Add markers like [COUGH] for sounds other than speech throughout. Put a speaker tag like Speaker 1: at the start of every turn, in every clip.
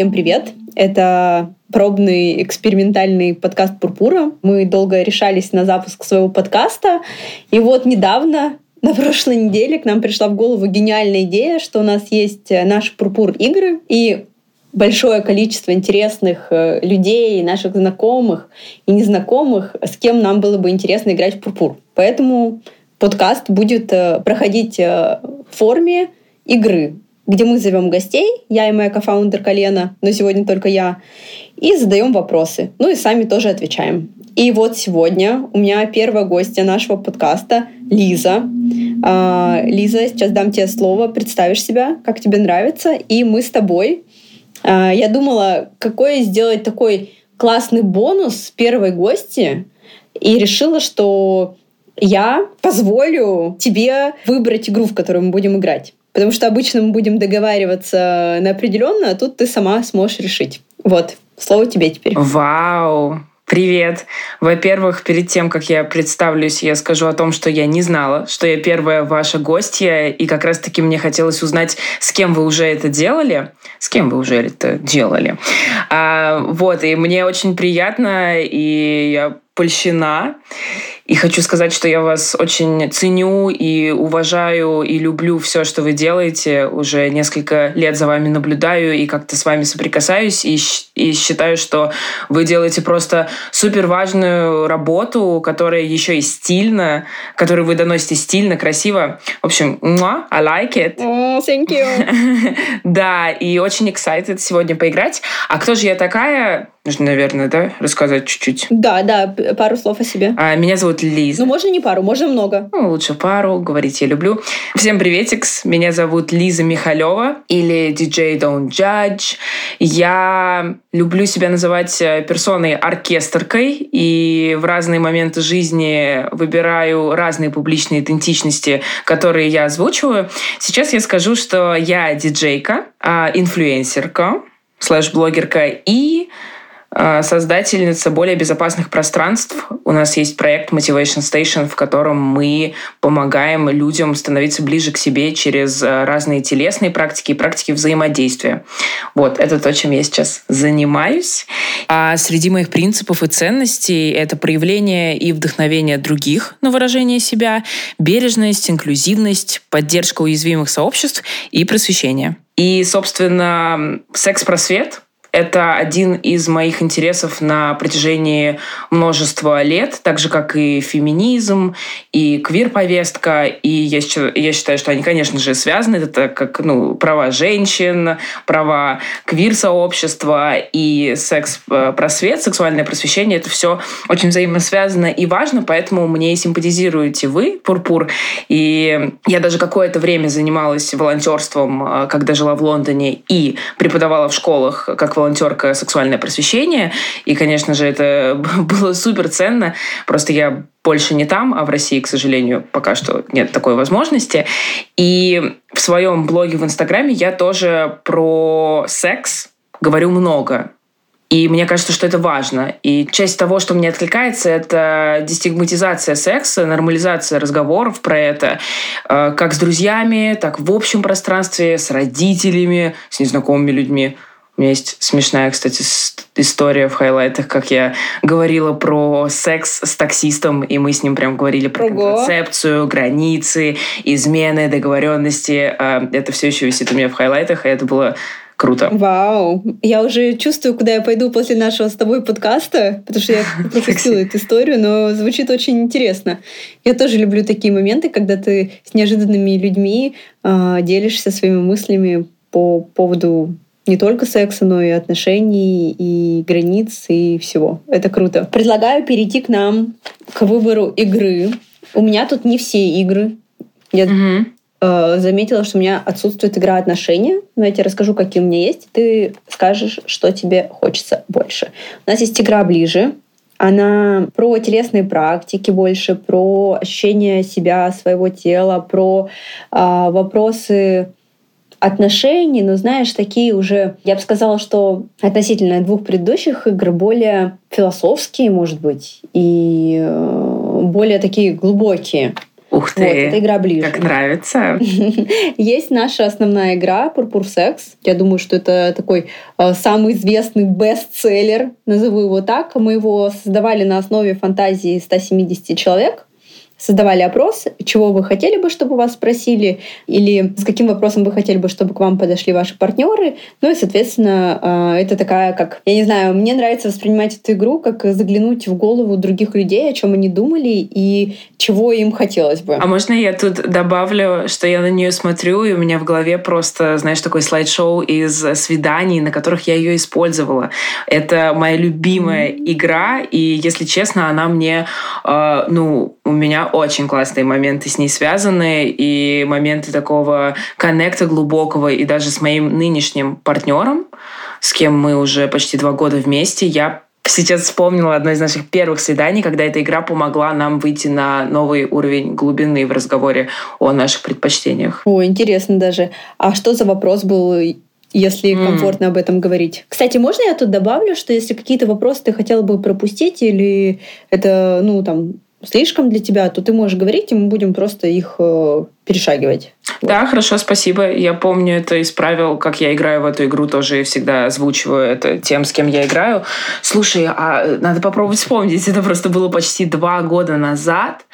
Speaker 1: всем привет! Это пробный экспериментальный подкаст Пурпура. Мы долго решались на запуск своего подкаста. И вот недавно, [LAUGHS] на прошлой неделе, к нам пришла в голову гениальная идея, что у нас есть наши Пурпур игры. И большое количество интересных э, людей, наших знакомых и незнакомых, с кем нам было бы интересно играть в Пурпур. Поэтому подкаст будет э, проходить э, в форме игры где мы зовем гостей, я и моя кофаундер Колена, но сегодня только я, и задаем вопросы. Ну и сами тоже отвечаем. И вот сегодня у меня первая гостья нашего подкаста Лиза. А, Лиза, сейчас дам тебе слово, представишь себя, как тебе нравится, и мы с тобой. А, я думала, какой сделать такой классный бонус первой гости, и решила, что я позволю тебе выбрать игру, в которую мы будем играть. Потому что обычно мы будем договариваться на определенно, а тут ты сама сможешь решить. Вот, слово тебе теперь.
Speaker 2: Вау! Привет! Во-первых, перед тем, как я представлюсь, я скажу о том, что я не знала, что я первая ваша гостья, и как раз-таки мне хотелось узнать, с кем вы уже это делали, с кем вы уже это делали. А, вот, и мне очень приятно, и я польщена. И хочу сказать, что я вас очень ценю и уважаю и люблю все, что вы делаете. Уже несколько лет за вами наблюдаю и как-то с вами соприкасаюсь. И, и считаю, что вы делаете просто супер важную работу, которая еще и стильна, которую вы доносите стильно, красиво. В общем, I like it.
Speaker 1: Oh, thank you. [LAUGHS]
Speaker 2: да, и очень excited сегодня поиграть. А кто же я такая? Нужно, наверное, да, рассказать чуть-чуть.
Speaker 1: Да, да, пару слов о себе.
Speaker 2: А, меня зовут Лиза.
Speaker 1: Ну, можно не пару, можно много.
Speaker 2: Ну, лучше пару, говорить я люблю. Всем приветикс, меня зовут Лиза Михалева или DJ Don't Judge. Я люблю себя называть э, персоной оркестркой и в разные моменты жизни выбираю разные публичные идентичности, которые я озвучиваю. Сейчас я скажу, что я диджейка, а, инфлюенсерка, слэш-блогерка и создательница более безопасных пространств. У нас есть проект Motivation Station, в котором мы помогаем людям становиться ближе к себе через а, разные телесные практики и практики взаимодействия. Вот, это то, чем я сейчас занимаюсь. А среди моих принципов и ценностей это проявление и вдохновение других на выражение себя, бережность, инклюзивность, поддержка уязвимых сообществ и просвещение. И, собственно, секс-просвет — это один из моих интересов на протяжении множества лет, так же, как и феминизм, и квир-повестка. И я, я считаю, что они, конечно же, связаны. Это как ну, права женщин, права квир-сообщества и секс-просвет, сексуальное просвещение. Это все очень взаимосвязано и важно, поэтому мне симпатизируете вы, Пурпур. И я даже какое-то время занималась волонтерством, э, когда жила в Лондоне, и преподавала в школах как волонтерка «Сексуальное просвещение». И, конечно же, это [LAUGHS] было супер ценно. Просто я больше не там, а в России, к сожалению, пока что нет такой возможности. И в своем блоге в Инстаграме я тоже про секс говорю много. И мне кажется, что это важно. И часть того, что мне откликается, это дестигматизация секса, нормализация разговоров про это, э, как с друзьями, так в общем пространстве, с родителями, с незнакомыми людьми. У меня есть смешная, кстати, история в хайлайтах, как я говорила про секс с таксистом, и мы с ним прям говорили про Ого. контрацепцию, границы, измены, договоренности. А, это все еще висит у меня в хайлайтах, и это было круто.
Speaker 1: Вау! Я уже чувствую, куда я пойду после нашего с тобой подкаста, потому что я [LAUGHS] пропустила эту историю, но звучит очень интересно. Я тоже люблю такие моменты, когда ты с неожиданными людьми э, делишься своими мыслями по поводу не только секса, но и отношений, и границ, и всего. Это круто. Предлагаю перейти к нам, к выбору игры. У меня тут не все игры. Я угу. э, заметила, что у меня отсутствует игра отношения. Но я тебе расскажу, какие у меня есть. Ты скажешь, что тебе хочется больше. У нас есть игра ближе. Она про телесные практики больше, про ощущение себя, своего тела, про э, вопросы отношений, но знаешь, такие уже, я бы сказала, что относительно двух предыдущих игр более философские, может быть, и э, более такие глубокие.
Speaker 2: Ух ты!
Speaker 1: Вот, эта игра ближе.
Speaker 2: Как нравится. [LAUGHS]
Speaker 1: Есть наша основная игра «Пурпур Секс». Я думаю, что это такой э, самый известный бестселлер, назову его так. Мы его создавали на основе фантазии 170 человек создавали опрос, чего вы хотели бы, чтобы вас спросили, или с каким вопросом вы хотели бы, чтобы к вам подошли ваши партнеры. Ну и, соответственно, а, это такая, как, я не знаю, мне нравится воспринимать эту игру, как заглянуть в голову других людей, о чем они думали и чего им хотелось бы.
Speaker 2: А можно я тут добавлю, что я на нее смотрю, и у меня в голове просто, знаешь, такой слайд-шоу из свиданий, на которых я ее использовала. Это моя любимая mm-hmm. игра, и, если честно, она мне, э, ну, у меня очень классные моменты с ней связаны, и моменты такого коннекта глубокого, и даже с моим нынешним партнером, с кем мы уже почти два года вместе, я сейчас вспомнила одно из наших первых свиданий, когда эта игра помогла нам выйти на новый уровень глубины в разговоре о наших предпочтениях.
Speaker 1: О, интересно даже. А что за вопрос был если mm. комфортно об этом говорить. Кстати, можно я тут добавлю, что если какие-то вопросы ты хотела бы пропустить или это, ну, там, слишком для тебя, то ты можешь говорить, и мы будем просто их э, перешагивать.
Speaker 2: Да, вот. хорошо, спасибо. Я помню это из правил, как я играю в эту игру, тоже всегда озвучиваю это тем, с кем я играю. Слушай, а надо попробовать вспомнить. Это просто было почти два года назад.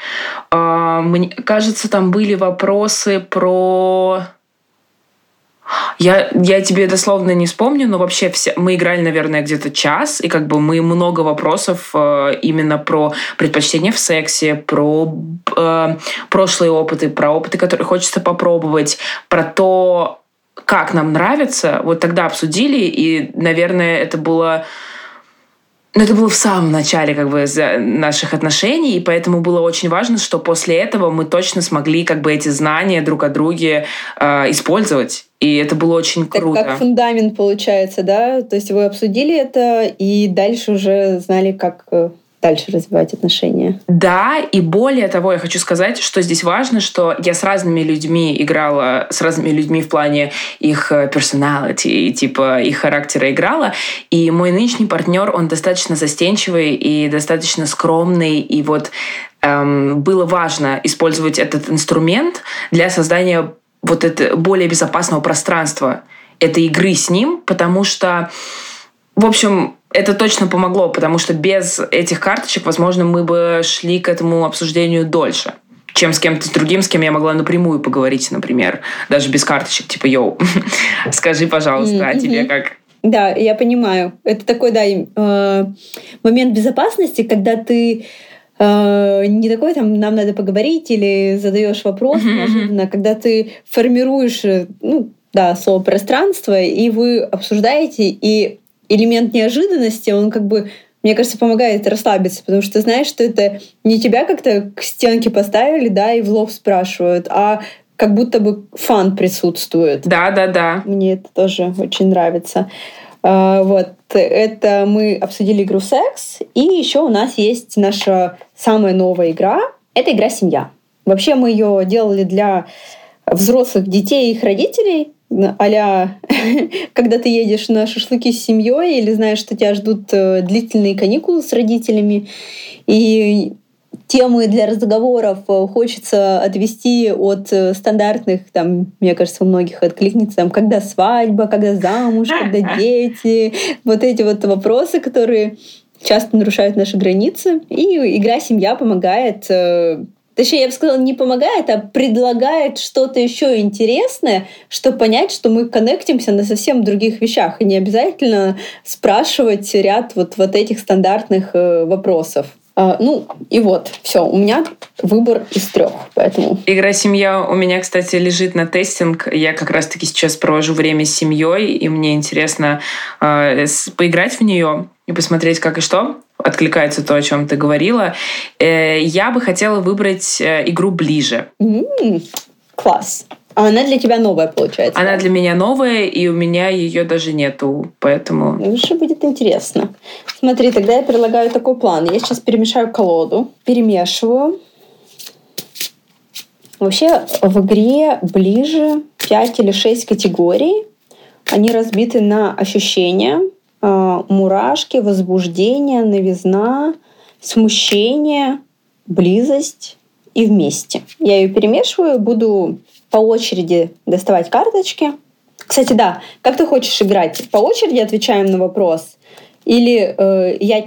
Speaker 2: Э, мне кажется, там были вопросы про я, я тебе дословно не вспомню, но вообще все, мы играли, наверное, где-то час, и как бы мы много вопросов э, именно про предпочтения в сексе, про э, прошлые опыты, про опыты, которые хочется попробовать, про то, как нам нравится, вот тогда обсудили, и, наверное, это было но это было в самом начале как бы наших отношений, и поэтому было очень важно, что после этого мы точно смогли как бы эти знания друг о друге э, использовать. И это было очень круто.
Speaker 1: Так, как фундамент получается, да? То есть вы обсудили это и дальше уже знали, как э, дальше развивать отношения.
Speaker 2: Да, и более того, я хочу сказать, что здесь важно, что я с разными людьми играла, с разными людьми в плане их э, personality, типа их характера играла, и мой нынешний партнер, он достаточно застенчивый и достаточно скромный, и вот эм, было важно использовать этот инструмент для создания вот это более безопасного пространства этой игры с ним, потому что, в общем, это точно помогло, потому что без этих карточек, возможно, мы бы шли к этому обсуждению дольше чем с кем-то другим, с кем я могла напрямую поговорить, например, даже без карточек, типа, йоу, [LAUGHS] скажи, пожалуйста, а тебе как?
Speaker 1: Да, я понимаю. Это такой, да, э, момент безопасности, когда ты э, не такой там нам надо поговорить или задаешь вопрос неожиданно, когда ты формируешь, э, ну, да, слово пространство, и вы обсуждаете, и элемент неожиданности, он как бы, мне кажется, помогает расслабиться, потому что ты знаешь, что это не тебя как-то к стенке поставили, да, и в лоб спрашивают, а как будто бы фан присутствует.
Speaker 2: Да, да, да.
Speaker 1: Мне это тоже очень нравится. А, вот, это мы обсудили игру «Секс», и еще у нас есть наша самая новая игра. Это игра «Семья». Вообще мы ее делали для взрослых детей и их родителей, а [LAUGHS] когда ты едешь на шашлыки с семьей или знаешь, что тебя ждут э, длительные каникулы с родителями, и темы для разговоров э, хочется отвести от э, стандартных, там, мне кажется, у многих откликнется, там, когда свадьба, когда замуж, когда [LAUGHS] дети, вот эти вот вопросы, которые часто нарушают наши границы. И игра «Семья» помогает Точнее, я бы сказала, не помогает, а предлагает что-то еще интересное, чтобы понять, что мы коннектимся на совсем других вещах. И не обязательно спрашивать ряд вот, вот этих стандартных э, вопросов. А, ну, и вот, все, у меня выбор из трех, поэтому...
Speaker 2: Игра «Семья» у меня, кстати, лежит на тестинг. Я как раз-таки сейчас провожу время с семьей, и мне интересно э, поиграть в нее и посмотреть, как и что откликается то, о чем ты говорила. Э, я бы хотела выбрать э, игру ближе.
Speaker 1: Mm, класс. А она для тебя новая, получается?
Speaker 2: Она да? для меня новая, и у меня ее даже нету, поэтому...
Speaker 1: Лучше будет интересно. Смотри, тогда я предлагаю такой план. Я сейчас перемешаю колоду, перемешиваю. Вообще в игре ближе 5 или 6 категорий. Они разбиты на ощущения, а, мурашки, возбуждение, новизна, смущение, близость и вместе. Я ее перемешиваю, буду по очереди доставать карточки. Кстати, да, как ты хочешь играть? По очереди отвечаем на вопрос? Или э, я,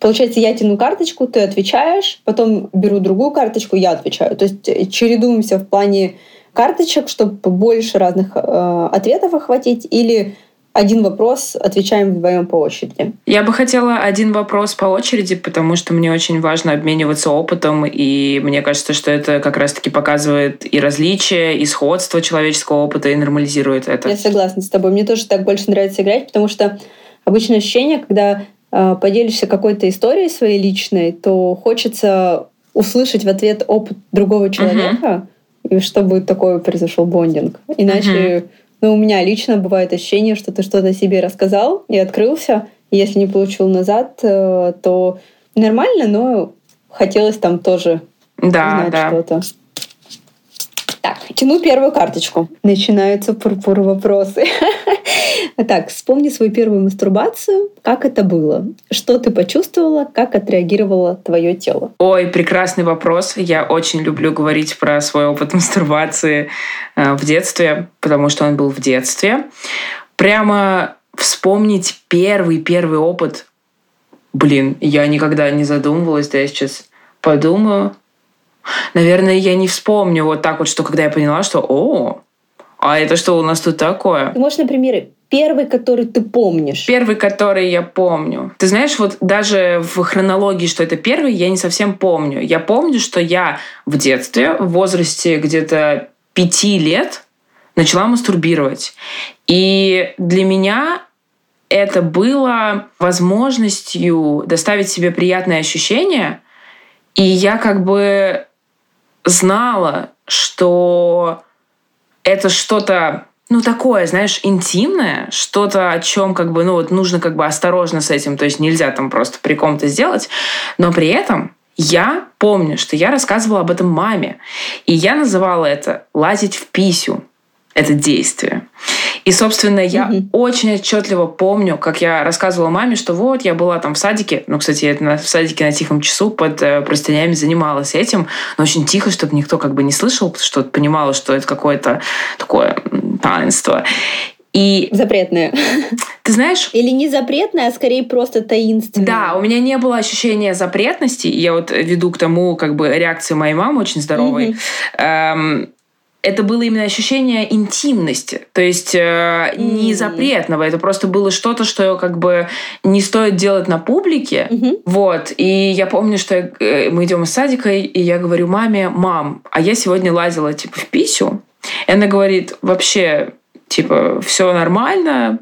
Speaker 1: получается, я тяну карточку, ты отвечаешь, потом беру другую карточку, я отвечаю. То есть э, чередуемся в плане карточек, чтобы больше разных э, ответов охватить, или один вопрос отвечаем вдвоем по очереди.
Speaker 2: Я бы хотела один вопрос по очереди, потому что мне очень важно обмениваться опытом, и мне кажется, что это как раз-таки показывает и различия, и сходство человеческого опыта, и нормализирует это.
Speaker 1: Я согласна с тобой. Мне тоже так больше нравится играть, потому что обычное ощущение, когда э, поделишься какой-то историей своей личной, то хочется услышать в ответ опыт другого человека, uh-huh. и чтобы такой произошел бондинг. Иначе uh-huh но у меня лично бывает ощущение, что ты что-то себе рассказал и открылся. И если не получил назад, э, то нормально, но хотелось там тоже да, знать да. что-то. Так, тяну первую карточку. Начинаются пурпур вопросы. [LAUGHS] Так, вспомни свою первую мастурбацию. Как это было? Что ты почувствовала? Как отреагировало твое тело?
Speaker 2: Ой, прекрасный вопрос. Я очень люблю говорить про свой опыт [LAUGHS] мастурбации э, в детстве, потому что он был в детстве. Прямо вспомнить первый-первый опыт. Блин, я никогда не задумывалась, да я сейчас подумаю. Наверное, я не вспомню вот так вот, что когда я поняла, что «О, а это что у нас тут такое?»
Speaker 1: Ты можешь, например, первый, который ты помнишь?
Speaker 2: Первый, который я помню. Ты знаешь, вот даже в хронологии, что это первый, я не совсем помню. Я помню, что я в детстве, в возрасте где-то пяти лет, начала мастурбировать. И для меня это было возможностью доставить себе приятное ощущение. И я как бы знала, что это что-то ну, такое, знаешь, интимное, что-то, о чем как бы, ну, вот нужно как бы осторожно с этим, то есть нельзя там просто при ком-то сделать, но при этом я помню, что я рассказывала об этом маме, и я называла это «лазить в писю», это действие. И, собственно, я mm-hmm. очень отчетливо помню, как я рассказывала маме, что вот я была там в садике, ну, кстати, я в садике на тихом часу под э, простынями занималась этим, но очень тихо, чтобы никто как бы не слышал, потому что понимала, что это какое-то такое таинство. И...
Speaker 1: Запретное.
Speaker 2: Ты знаешь...
Speaker 1: Или не запретное, а скорее просто таинственное.
Speaker 2: Да, у меня не было ощущения запретности. Я вот веду к тому, как бы, реакции моей мамы очень здоровой. Mm-hmm. Эм, это было именно ощущение интимности, то есть э, не запретного, это просто было что-то, что как бы не стоит делать на публике, mm-hmm. вот. И я помню, что э, мы идем из садика, и я говорю маме, мам, а я сегодня лазила типа в писю, и она говорит, вообще типа все нормально,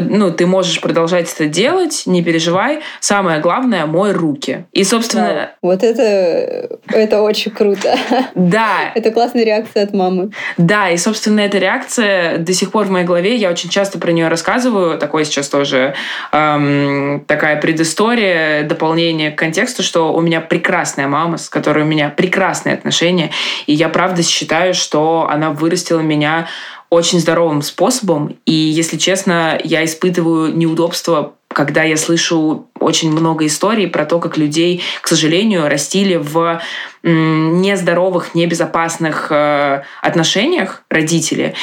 Speaker 2: ну, ты можешь продолжать это делать, не переживай. Самое главное, мой руки. И, собственно... Да.
Speaker 1: Вот это, это очень круто.
Speaker 2: Да. [LAUGHS]
Speaker 1: Это классная реакция от мамы.
Speaker 2: Да, и, собственно, эта реакция до сих пор в моей голове, я очень часто про нее рассказываю. Такое сейчас тоже эм, такая предыстория, дополнение к контексту, что у меня прекрасная мама, с которой у меня прекрасные отношения. И я правда считаю, что она вырастила меня очень здоровым способом. И, если честно, я испытываю неудобство когда я слышу очень много историй про то, как людей, к сожалению, растили в нездоровых, небезопасных э, отношениях родители.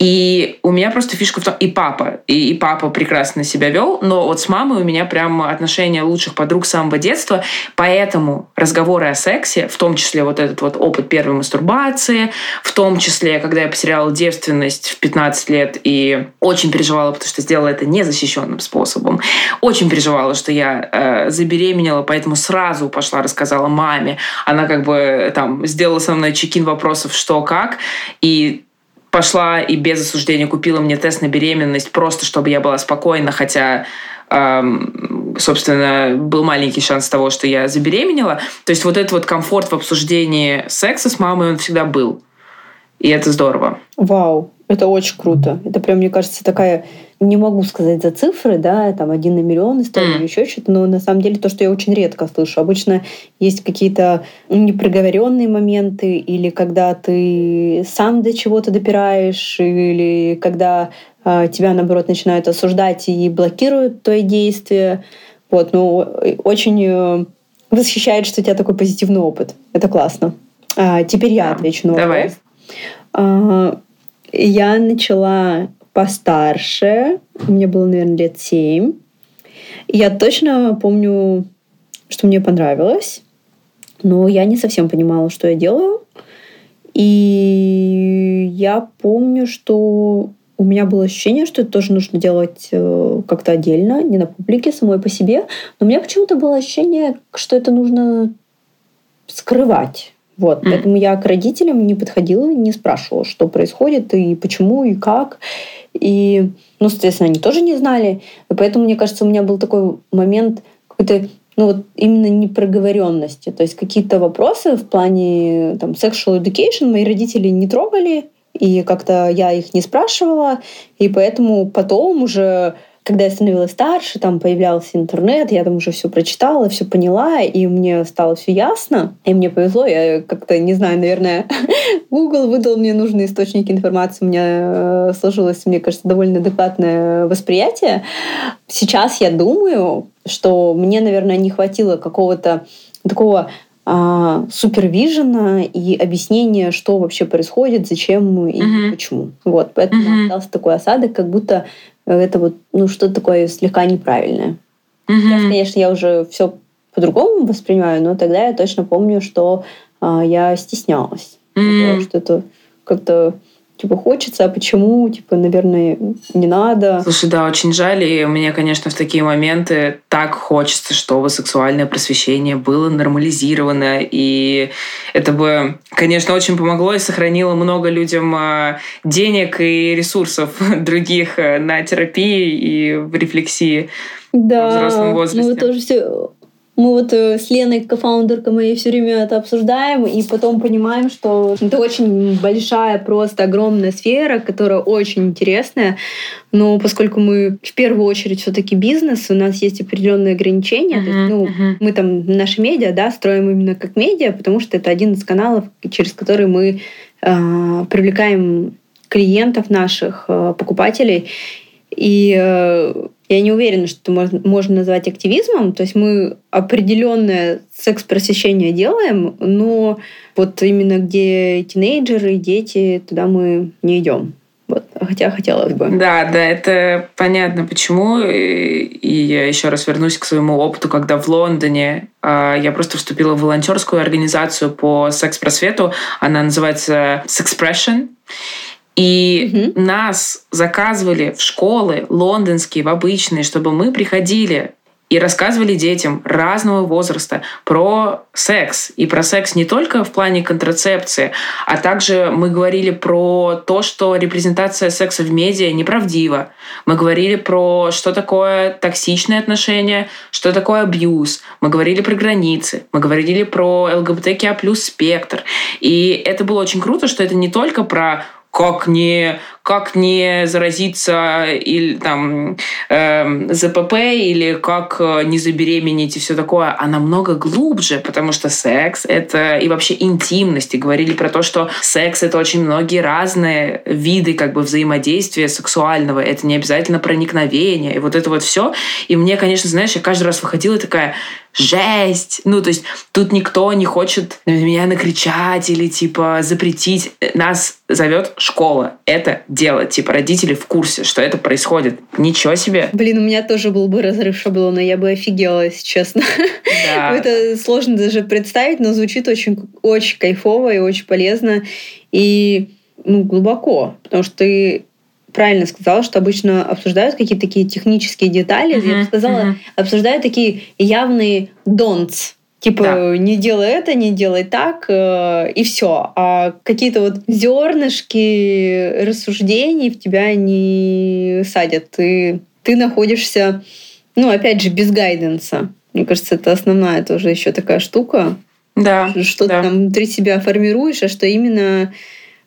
Speaker 2: И у меня просто фишка в том, и папа, и, и папа прекрасно себя вел, но вот с мамой у меня прям отношения лучших подруг с самого детства, поэтому разговоры о сексе, в том числе вот этот вот опыт первой мастурбации, в том числе, когда я потеряла девственность в 15 лет и очень переживала, потому что сделала это незащищенным способом, очень переживала, что я э, забеременела, поэтому сразу пошла, рассказала маме, она как бы там сделала со мной чекин вопросов, что как, и пошла и без осуждения купила мне тест на беременность, просто чтобы я была спокойна, хотя эм, собственно, был маленький шанс того, что я забеременела. То есть вот этот вот комфорт в обсуждении секса с мамой, он всегда был. И это здорово.
Speaker 1: Вау, это очень круто. Это прям, мне кажется, такая не могу сказать за цифры, да, там один на миллион историй или еще что-то, но на самом деле то, что я очень редко слышу. Обычно есть какие-то непроговоренные моменты, или когда ты сам до чего-то допираешь, или когда э, тебя, наоборот, начинают осуждать и блокируют твои действия. Вот, ну, очень э, восхищает, что у тебя такой позитивный опыт. Это классно. А, теперь я отвечу на
Speaker 2: Давай.
Speaker 1: А, я начала постарше. Мне было, наверное, лет семь. Я точно помню, что мне понравилось, но я не совсем понимала, что я делаю. И я помню, что у меня было ощущение, что это тоже нужно делать э, как-то отдельно, не на публике, самой по себе. Но у меня почему-то было ощущение, что это нужно скрывать. Вот, mm. поэтому я к родителям не подходила, не спрашивала, что происходит и почему и как. И, ну, соответственно, они тоже не знали. И поэтому, мне кажется, у меня был такой момент какой-то ну вот именно непроговоренности. То есть какие-то вопросы в плане там sexual education мои родители не трогали, и как-то я их не спрашивала, и поэтому потом уже когда я становилась старше, там появлялся интернет, я там уже все прочитала, все поняла, и мне стало все ясно. И мне повезло, я как-то, не знаю, наверное, [LAUGHS] Google выдал мне нужные источники информации, у меня э, сложилось, мне кажется, довольно адекватное восприятие. Сейчас я думаю, что мне, наверное, не хватило какого-то такого а, супервижена и объяснение, что вообще происходит, зачем и uh-huh. почему. Вот, поэтому uh-huh. остался такой осадок, как будто это вот ну что-то такое слегка неправильное. Uh-huh. Сейчас, конечно, я уже все по-другому воспринимаю, но тогда я точно помню, что а, я стеснялась, uh-huh. что это как-то типа хочется, а почему, типа, наверное, не надо.
Speaker 2: Слушай, да, очень жаль, и мне, конечно, в такие моменты так хочется, чтобы сексуальное просвещение было нормализировано, и это бы, конечно, очень помогло и сохранило много людям а, денег и ресурсов [LAUGHS] других э, на терапии и в рефлексии
Speaker 1: да, в взрослом возрасте. Ну, тоже все мы вот э, с Леной, кофаундеркой моей, все время это обсуждаем, и потом понимаем, что это очень большая, просто огромная сфера, которая очень интересная. Но поскольку мы в первую очередь все-таки бизнес, у нас есть определенные ограничения. Uh-huh, есть, ну, uh-huh. Мы там наши медиа, да, строим именно как медиа, потому что это один из каналов, через который мы э, привлекаем клиентов наших, э, покупателей. И э, я не уверена, что это можно, можно назвать активизмом. То есть мы определенное секс-просвещение делаем, но вот именно где тинейджеры, дети, туда мы не идем. Вот, хотя хотелось бы.
Speaker 2: Да, да, это понятно почему. И я еще раз вернусь к своему опыту, когда в Лондоне а, я просто вступила в волонтерскую организацию по секс-просвету. Она называется Sexpression. И угу. нас заказывали в школы лондонские, в обычные, чтобы мы приходили и рассказывали детям разного возраста про секс. И про секс не только в плане контрацепции, а также мы говорили про то, что репрезентация секса в медиа неправдива. Мы говорили про, что такое токсичные отношения, что такое абьюз. Мы говорили про границы. Мы говорили про ЛГБТК плюс спектр. И это было очень круто, что это не только про как не, как не заразиться или там э, ЗПП или как э, не забеременеть и все такое, а намного глубже, потому что секс — это и вообще интимность. И говорили про то, что секс — это очень многие разные виды как бы взаимодействия сексуального. Это не обязательно проникновение. И вот это вот все. И мне, конечно, знаешь, я каждый раз выходила такая, жесть. Ну, то есть тут никто не хочет на меня накричать или типа запретить. Нас зовет школа это делать. Типа родители в курсе, что это происходит. Ничего себе.
Speaker 1: Блин, у меня тоже был бы разрыв шаблона, я бы офигела, если честно. Да. [LAUGHS] это сложно даже представить, но звучит очень, очень кайфово и очень полезно. И ну, глубоко, потому что ты правильно сказала, что обычно обсуждают какие-то такие технические детали. Uh-huh, я бы сказала, uh-huh. обсуждают такие явные don'ts. Типа, да. не делай это, не делай так, э, и все. А какие-то вот зернышки рассуждений в тебя не садят. Ты, ты находишься, ну, опять же, без гайденса. Мне кажется, это основная тоже еще такая штука.
Speaker 2: Да.
Speaker 1: Что
Speaker 2: да.
Speaker 1: ты там внутри себя формируешь, а что именно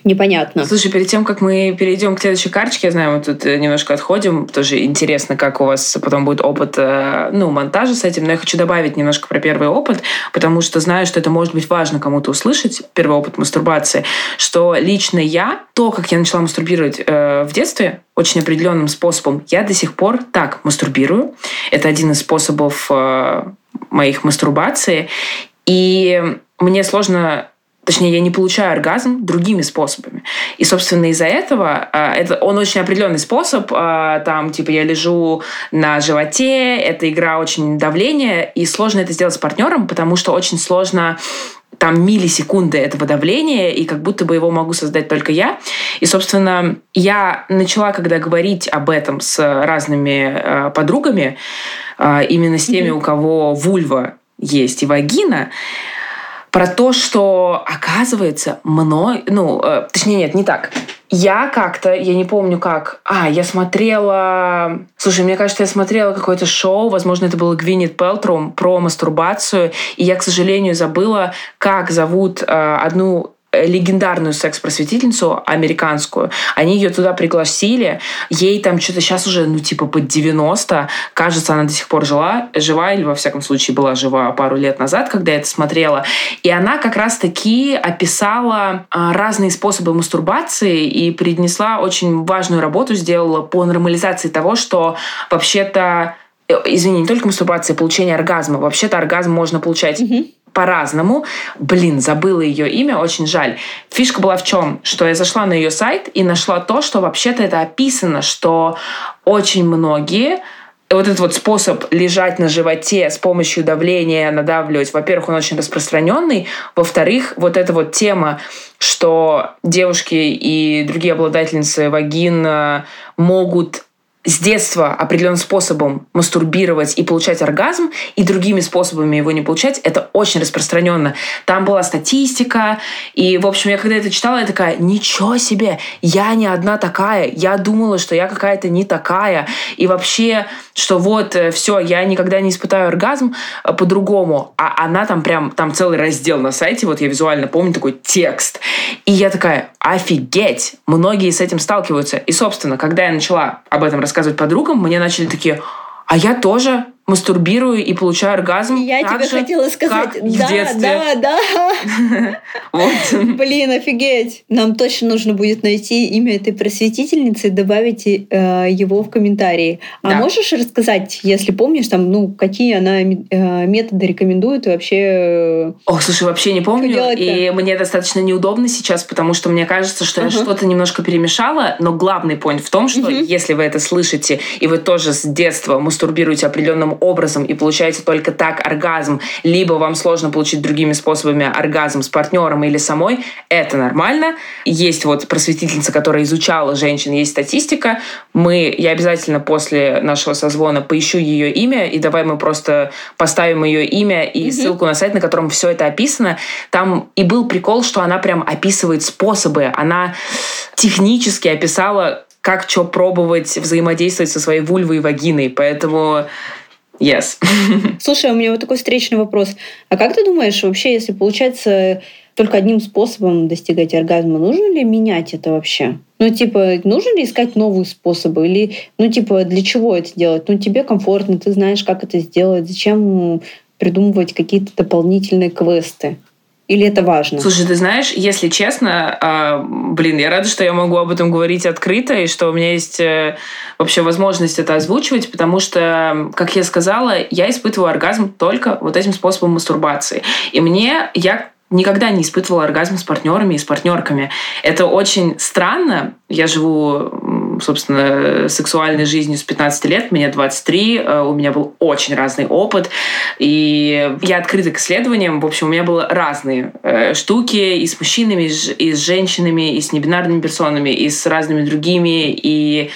Speaker 1: непонятно.
Speaker 2: Слушай, перед тем, как мы перейдем к следующей карточке, я знаю, мы тут э, немножко отходим, тоже интересно, как у вас потом будет опыт э, ну, монтажа с этим, но я хочу добавить немножко про первый опыт, потому что знаю, что это может быть важно кому-то услышать, первый опыт мастурбации, что лично я, то, как я начала мастурбировать э, в детстве, очень определенным способом, я до сих пор так мастурбирую. Это один из способов моих мастурбации. И мне сложно точнее, я не получаю оргазм другими способами. И, собственно, из-за этого э, это, он очень определенный способ. Э, там, типа, я лежу на животе, эта игра очень давление, и сложно это сделать с партнером, потому что очень сложно там миллисекунды этого давления, и как будто бы его могу создать только я. И, собственно, я начала, когда говорить об этом с разными э, подругами, э, именно с теми, mm-hmm. у кого вульва есть и вагина, про то, что оказывается мной, ну, э, точнее нет, не так. Я как-то, я не помню как, а, я смотрела, слушай, мне кажется, я смотрела какое-то шоу, возможно, это было Гвинет Пелтрум про мастурбацию, и я, к сожалению, забыла, как зовут э, одну легендарную секс-просветительницу американскую. Они ее туда пригласили. Ей там что-то сейчас уже, ну, типа под 90. Кажется, она до сих пор жила, жива, или во всяком случае была жива пару лет назад, когда я это смотрела. И она как раз-таки описала а, разные способы мастурбации и принесла очень важную работу, сделала по нормализации того, что вообще-то э, извини, не только мастурбация, а получение оргазма. Вообще-то оргазм можно получать mm-hmm по-разному. Блин, забыла ее имя, очень жаль. Фишка была в чем? Что я зашла на ее сайт и нашла то, что вообще-то это описано, что очень многие вот этот вот способ лежать на животе с помощью давления, надавливать, во-первых, он очень распространенный, во-вторых, вот эта вот тема, что девушки и другие обладательницы вагин могут с детства определенным способом мастурбировать и получать оргазм, и другими способами его не получать, это очень распространенно. Там была статистика, и, в общем, я когда это читала, я такая, ничего себе, я не одна такая, я думала, что я какая-то не такая, и вообще, что вот, э, все, я никогда не испытаю оргазм э, по-другому, а она там прям, там целый раздел на сайте, вот я визуально помню такой текст, и я такая, офигеть, многие с этим сталкиваются, и, собственно, когда я начала об этом рассказывать, рассказывать подругам, мне начали такие, а я тоже мастурбирую и получаю оргазм.
Speaker 1: Я
Speaker 2: так
Speaker 1: тебе
Speaker 2: же,
Speaker 1: хотела сказать,
Speaker 2: как
Speaker 1: да,
Speaker 2: в детстве.
Speaker 1: да, да. [LAUGHS]
Speaker 2: Вот.
Speaker 1: Блин, офигеть. Нам точно нужно будет найти имя этой просветительницы и добавить э, его в комментарии. А
Speaker 2: Да.
Speaker 1: можешь рассказать, если помнишь, там, ну, какие она э, методы рекомендует и вообще... э,
Speaker 2: О, слушай, вообще не помню. И мне достаточно неудобно сейчас, потому что мне кажется, что я
Speaker 1: Ага.
Speaker 2: что-то немножко перемешала. Но главный point в том, что
Speaker 1: Мгм.
Speaker 2: если вы это слышите, и вы тоже с детства мастурбируете определенным образом и получаете только так оргазм, либо вам сложно получить другими способами оргазм с партнером или самой, это нормально. Есть вот просветительница, которая изучала женщин, есть статистика. Мы, я обязательно после нашего созвона поищу ее имя, и давай мы просто поставим ее имя и
Speaker 1: Мгм.
Speaker 2: ссылку на сайт, на котором все это описано. Там и был прикол, что она прям описывает способы. Она технически описала, как что пробовать взаимодействовать со своей вульвой и вагиной. Поэтому yes. [LAUGHS]
Speaker 1: Слушай, у меня вот такой встречный вопрос. А как ты думаешь, вообще, если получается только одним способом достигать оргазма, нужно ли менять это вообще? Ну, типа, нужно ли искать новые способы? Или, ну, типа, для чего это делать? Ну, тебе комфортно, ты знаешь, как это сделать. Зачем придумывать какие-то дополнительные квесты? Или это важно?
Speaker 2: Слушай, ты знаешь, если честно, а, блин, я рада, что я могу об этом говорить открыто, и что у меня есть э, вообще возможность это озвучивать, потому что, как я сказала, я испытываю оргазм только вот этим способом мастурбации. И мне, я никогда не испытывала оргазм с партнерами и с партнерками. Это очень странно. Я живу, собственно, сексуальной жизнью с 15 лет, мне 23, э, у меня был очень разный опыт, и я открыта к исследованиям. В общем, у меня были разные э, штуки и с мужчинами, и с женщинами, и с небинарными персонами, и с разными другими, и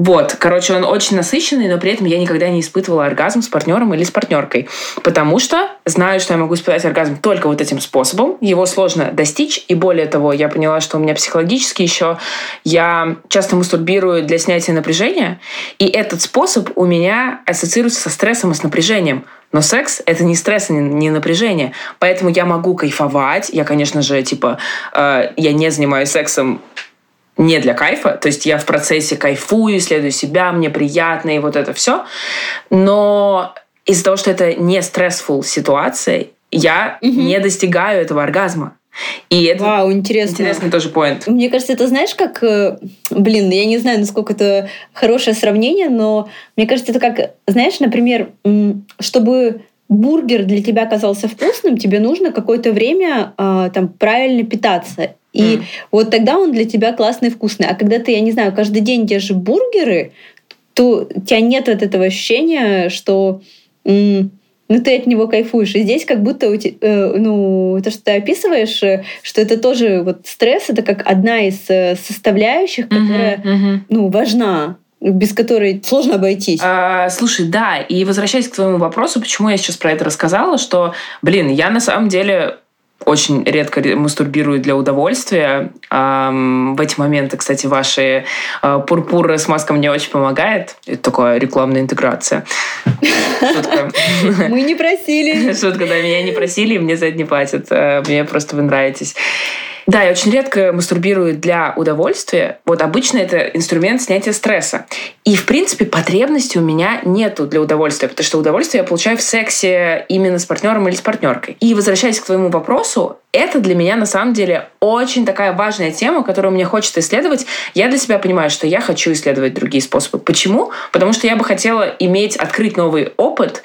Speaker 2: вот, короче, он очень насыщенный, но при этом я никогда не испытывала оргазм с партнером или с партнеркой, потому что знаю, что я могу испытать оргазм только вот этим способом. Его сложно достичь, и более того, я поняла, что у меня психологически еще я часто мастурбирую для снятия напряжения, и этот способ у меня ассоциируется со стрессом и с напряжением. Но секс — это не стресс, не, напряжение. Поэтому я могу кайфовать. Я, конечно же, типа, э, я не занимаюсь сексом не для кайфа, то есть я в процессе кайфую, исследую себя, мне приятно и вот это все, но из-за того, что это не стрессфул ситуация, я
Speaker 1: Мгм.
Speaker 2: не достигаю этого оргазма. И это
Speaker 1: Вау, интересно.
Speaker 2: интересный тоже поинт.
Speaker 1: Мне кажется, это знаешь, как... э, Блин, я не знаю, насколько это хорошее сравнение, но мне кажется, это как, знаешь, например, чтобы бургер для тебя казался вкусным, тебе нужно какое-то время э, там правильно питаться. И mm. вот тогда он для тебя классный и вкусный. А когда ты, я не знаю, каждый день держишь бургеры, то у тебя нет вот этого ощущения, что ну ты от него кайфуешь. И здесь как будто э, ну, то, что ты описываешь, э, что это тоже вот стресс, это как одна из э, составляющих, которая, uh-huh, uh-huh. ну, важна без которой сложно обойтись.
Speaker 2: А, слушай, да, и возвращаясь к твоему вопросу, почему я сейчас про это рассказала, что, блин, я на самом деле очень редко мастурбирую для удовольствия. В эти моменты, кстати, ваши а, пурпуры с маском мне очень помогает. Это такая рекламная интеграция.
Speaker 1: Шутка. Мы не просили.
Speaker 2: Шутка, да, меня не просили, и мне за это не платят. А, мне просто вы нравитесь. Да, я очень редко мастурбирую для удовольствия. Вот обычно это инструмент снятия стресса. И, в принципе, потребности у меня нету для удовольствия, потому что удовольствие я получаю в сексе именно с партнером или с партнеркой. И, возвращаясь к твоему вопросу, это для меня на самом деле очень такая важная тема, которую мне хочется исследовать. Я для себя понимаю, что я хочу исследовать другие способы. Почему? Потому что я бы хотела иметь, открыть новый опыт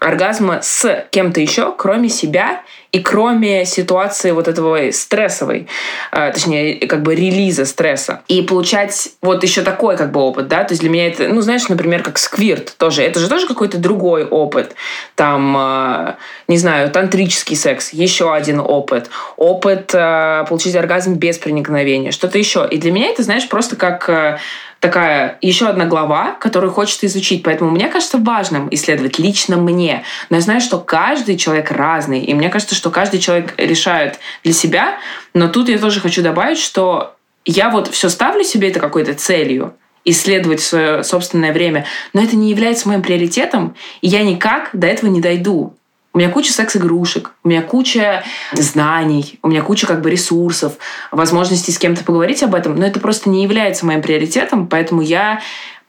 Speaker 2: оргазма с кем-то еще, кроме себя и кроме ситуации вот этого стрессовой, э, точнее, как бы релиза стресса. И получать вот еще такой как бы опыт, да, то есть для меня это, ну, знаешь, например, как сквирт тоже, это же тоже какой-то другой опыт. Там, э, не знаю, тантрический секс, еще один опыт. Опыт э, получить оргазм без проникновения, что-то еще. И для меня это, знаешь, просто как такая еще одна глава, которую хочется изучить. Поэтому мне кажется важным исследовать лично мне. Но я знаю, что каждый человек разный. И мне кажется, что каждый человек решает для себя. Но тут я тоже хочу добавить, что я вот все ставлю себе это какой-то целью исследовать свое собственное время, но это не является моим приоритетом, и я никак до этого не дойду. У меня куча секс-игрушек, у меня куча знаний, у меня куча как бы ресурсов, возможностей с кем-то поговорить об этом, но это просто не является моим приоритетом, поэтому я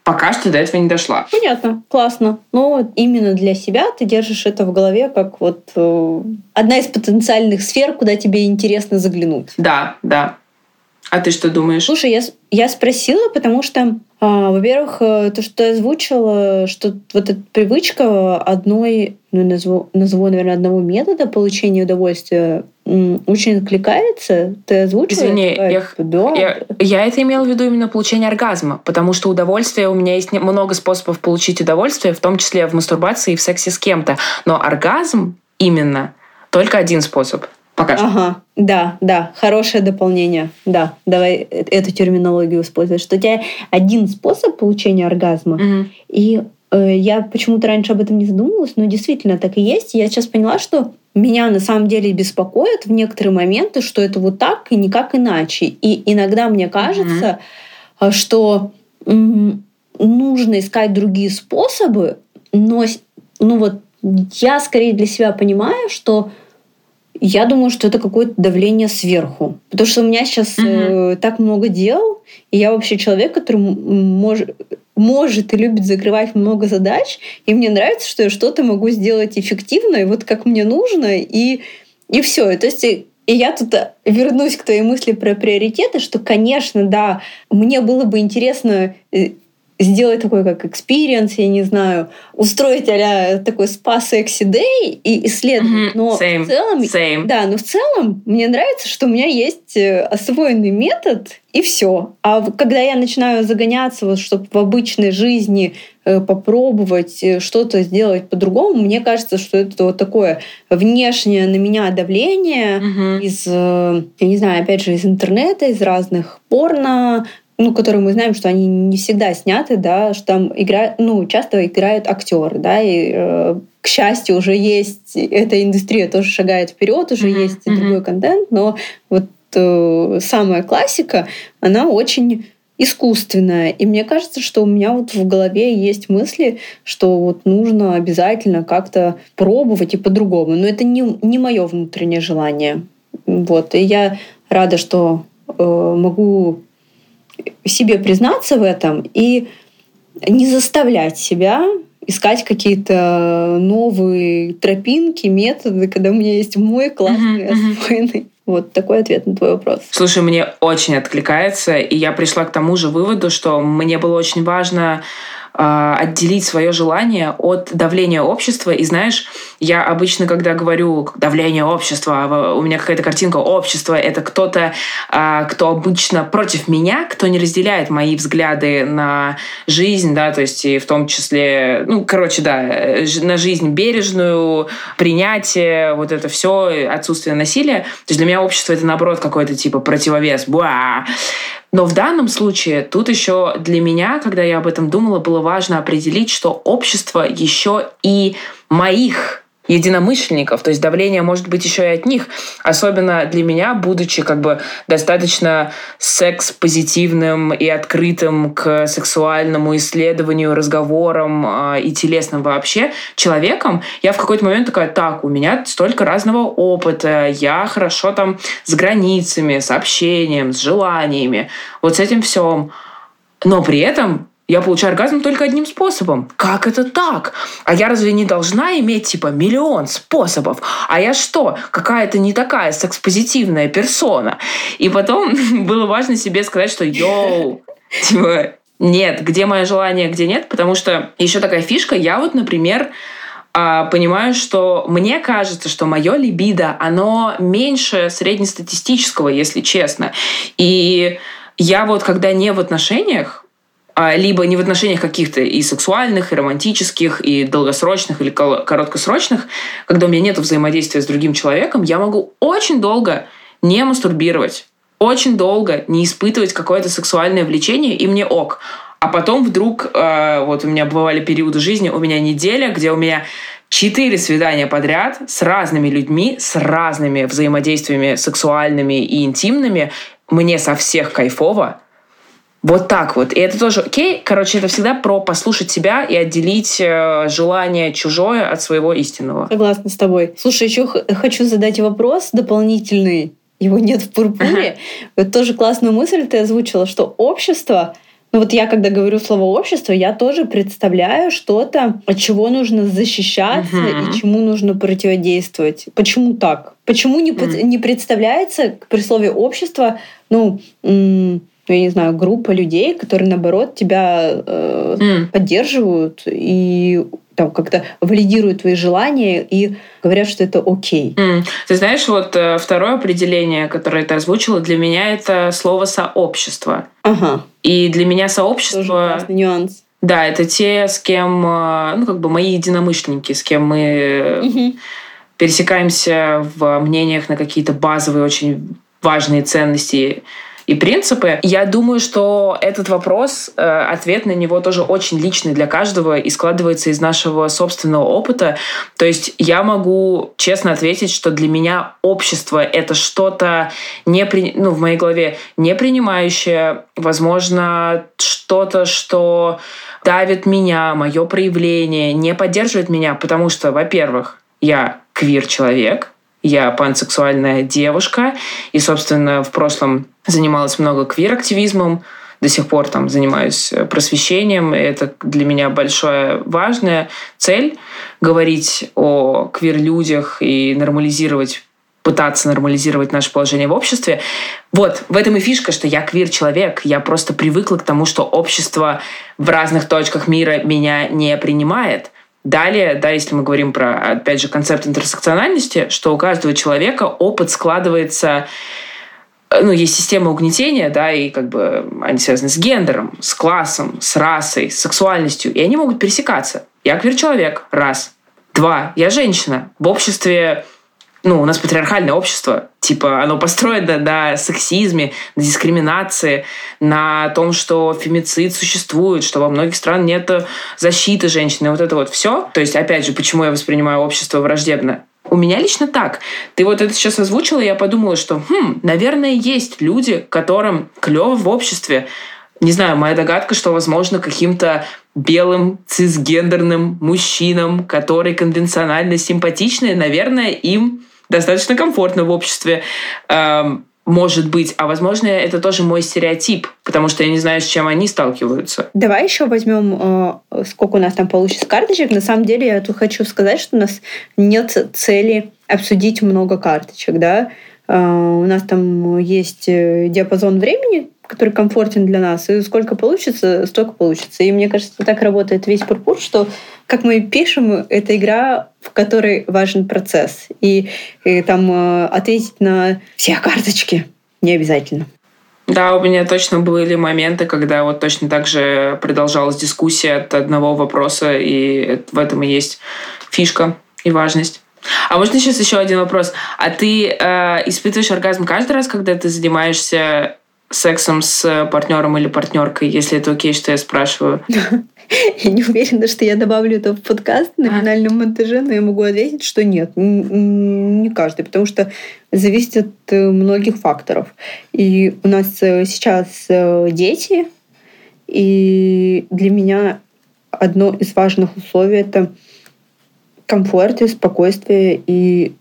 Speaker 2: пока что до этого не дошла.
Speaker 1: Понятно, классно. Но именно для себя ты держишь это в голове как вот э, одна из потенциальных сфер, куда тебе интересно заглянуть.
Speaker 2: Да, да. А ты что думаешь?
Speaker 1: Слушай, я, я спросила, потому что, а, во-первых, э, то, что ты озвучила, что вот эта привычка одной, ну, назову, назову, наверное, одного метода получения удовольствия очень откликается. Ты озвучила?
Speaker 2: Извини, я, да. я, я это имела в виду именно получение оргазма, потому что удовольствие, у меня есть много способов получить удовольствие, в том числе в мастурбации и в сексе с кем-то. Но оргазм именно только один способ. Пока что.
Speaker 1: Ага, да, да, хорошее дополнение. Да, давай э, эту терминологию использовать. Что у тебя один способ получения оргазма, угу. и э, я почему-то раньше об этом не задумывалась, но действительно так и есть. Я сейчас поняла, что меня на самом деле беспокоит в некоторые моменты, что это вот так и никак иначе. И иногда мне кажется, угу. что нужно искать другие способы, но ну вот я скорее для себя понимаю, что я думаю, что это какое-то давление сверху. Потому что у меня сейчас угу. э, так много дел, и я вообще человек, который мож, может и любит закрывать много задач, и мне нравится, что я что-то могу сделать эффективно, и вот как мне нужно, и, и все. То есть и я тут вернусь к твоей мысли про приоритеты, что, конечно, да, мне было бы интересно э, сделать такой как experience, я не знаю, устроить а такой спа sexy day и исследовать.
Speaker 2: Mm-hmm. Но Same. в целом, Same.
Speaker 1: да, но в целом мне нравится, что у меня есть э, освоенный метод и все. А когда я начинаю загоняться, вот, чтобы в обычной жизни э, попробовать э, что-то сделать по-другому, мне кажется, что это вот такое внешнее на меня давление mm-hmm. из, я не знаю, опять же, из интернета, из разных порно ну, которые мы знаем, что они не всегда сняты, да, что там играют, ну, часто играют актеры, да, и э, к счастью уже есть эта индустрия тоже шагает вперед, уже mm-hmm. есть mm-hmm. другой контент, но вот э, самая классика, она очень искусственная. И мне кажется, что у меня вот в голове есть мысли, что вот нужно обязательно как-то пробовать и по-другому. Но это не, не мое внутреннее желание. Вот. И я рада, что э, могу себе признаться в этом и не заставлять себя искать какие-то новые тропинки, методы, когда у меня есть мой классный, uh-huh, освоенный Вот такой ответ на твой вопрос.
Speaker 2: Слушай, мне очень откликается, и я пришла к тому же выводу, что мне было очень важно отделить свое желание от давления общества. И знаешь, я обычно, когда говорю давление общества, а, у меня какая-то картинка общества, это кто-то, а, кто обычно против меня, кто не разделяет мои взгляды на жизнь, да, то есть и в том числе, ну, короче, да, на жизнь бережную, принятие, вот это все, отсутствие насилия. То есть для меня общество это наоборот какой-то типа противовес. Буа! Но в данном случае тут еще для меня, когда я об этом думала, было важно определить, что общество еще и моих единомышленников, то есть давление может быть еще и от них. Особенно для меня, будучи как бы достаточно секс-позитивным и открытым к сексуальному исследованию, разговорам э, и телесным вообще человеком, я в какой-то момент такая, так, у меня столько разного опыта, я хорошо там с границами, с общением, с желаниями, вот с этим всем. Но при этом я получаю оргазм только одним способом. Как это так? А я разве не должна иметь типа миллион способов? А я что, какая-то не такая секс-позитивная персона? И потом [LAUGHS] было важно себе сказать, что йоу, типа, нет, где мое желание, где нет, потому что еще такая фишка, я вот, например, а, понимаю, что мне кажется, что мое либидо, оно меньше среднестатистического, если честно. И я вот, когда не в отношениях, либо не в отношениях каких-то и сексуальных, и романтических, и долгосрочных, или короткосрочных, когда у меня нет взаимодействия с другим человеком, я могу очень долго не мастурбировать, очень долго не испытывать какое-то сексуальное влечение, и мне ок. А потом вдруг, э, вот у меня бывали периоды жизни, у меня неделя, где у меня четыре свидания подряд с разными людьми, с разными взаимодействиями сексуальными и интимными. Мне со всех кайфово, вот так вот. И это тоже окей. Короче, это всегда про послушать себя и отделить э, желание чужое от своего истинного.
Speaker 1: Согласна с тобой. Слушай, еще хочу задать вопрос дополнительный. Его нет в пурпуре. Ага. Вот тоже классную мысль ты озвучила, что общество ну вот я, когда говорю слово общество, я тоже представляю что-то, от чего нужно защищаться uh-huh. и чему нужно противодействовать. Почему так? Почему не, uh-huh. не представляется при слове общество, ну, ну, я не знаю, группа людей, которые, наоборот, тебя э, mm. поддерживают и там как-то валидируют твои желания и говорят, что это окей.
Speaker 2: Mm. Ты знаешь, вот э, второе определение, которое ты озвучила, для меня это слово сообщество.
Speaker 1: Ага.
Speaker 2: И для меня сообщество...
Speaker 1: Тоже нюанс.
Speaker 2: Да, это те, с кем, э, ну, как бы мои единомышленники, с кем мы пересекаемся в мнениях на какие-то базовые, очень важные ценности и принципы. Я думаю, что этот вопрос, э, ответ на него тоже очень личный для каждого и складывается из нашего собственного опыта. То есть я могу честно ответить, что для меня общество — это что-то не при... ну, в моей голове не принимающее, возможно, что-то, что давит меня, мое проявление, не поддерживает меня, потому что, во-первых, я квир-человек, я пансексуальная девушка, и, собственно, в прошлом занималась много квир-активизмом, до сих пор там занимаюсь э, просвещением. И это для меня большая важная цель — говорить о квир-людях и нормализировать пытаться нормализировать наше положение в обществе. Вот, в этом и фишка, что я квир-человек. Я просто привыкла к тому, что общество в разных точках мира меня не принимает. Далее, да, если мы говорим про, опять же, концепт интерсекциональности, что у каждого человека опыт складывается ну, есть система угнетения, да, и как бы они связаны с гендером, с классом, с расой, с сексуальностью, и они могут пересекаться. Я квир-человек, раз. Два, я женщина. В обществе ну, у нас патриархальное общество, типа, оно построено на сексизме, на дискриминации, на том, что фемицид существует, что во многих странах нет защиты женщины, вот это вот все. То есть, опять же, почему я воспринимаю общество враждебно? У меня лично так. Ты вот это сейчас озвучила, и я подумала, что, хм, наверное, есть люди, которым клево в обществе. Не знаю, моя догадка, что, возможно, каким-то белым цисгендерным мужчинам, которые конвенционально симпатичны, наверное, им достаточно комфортно в обществе. Эм, может быть, а возможно, это тоже мой стереотип, потому что я не знаю, с чем они сталкиваются.
Speaker 1: Давай еще возьмем, э, сколько у нас там получится карточек. На самом деле, я тут хочу сказать, что у нас нет цели обсудить много карточек, да. У нас там есть диапазон времени, который комфортен для нас, и сколько получится, столько получится. И мне кажется, так работает весь пурпур, что как мы пишем, это игра, в которой важен процесс. И, и там э, ответить на все карточки не обязательно.
Speaker 2: Да, у меня точно были моменты, когда вот точно так же продолжалась дискуссия от одного вопроса, и в этом и есть фишка и важность. А можно сейчас еще один вопрос? А ты э, испытываешь оргазм каждый раз, когда ты занимаешься сексом с партнером или партнеркой, если это окей, что я спрашиваю? [LAUGHS]
Speaker 1: Я не уверена, что я добавлю это в подкаст на а. финальном монтаже, но я могу ответить, что нет, не каждый, потому что зависит от э, многих факторов. И у нас э, сейчас э, дети, и для меня одно из важных условий это комфорт и спокойствие и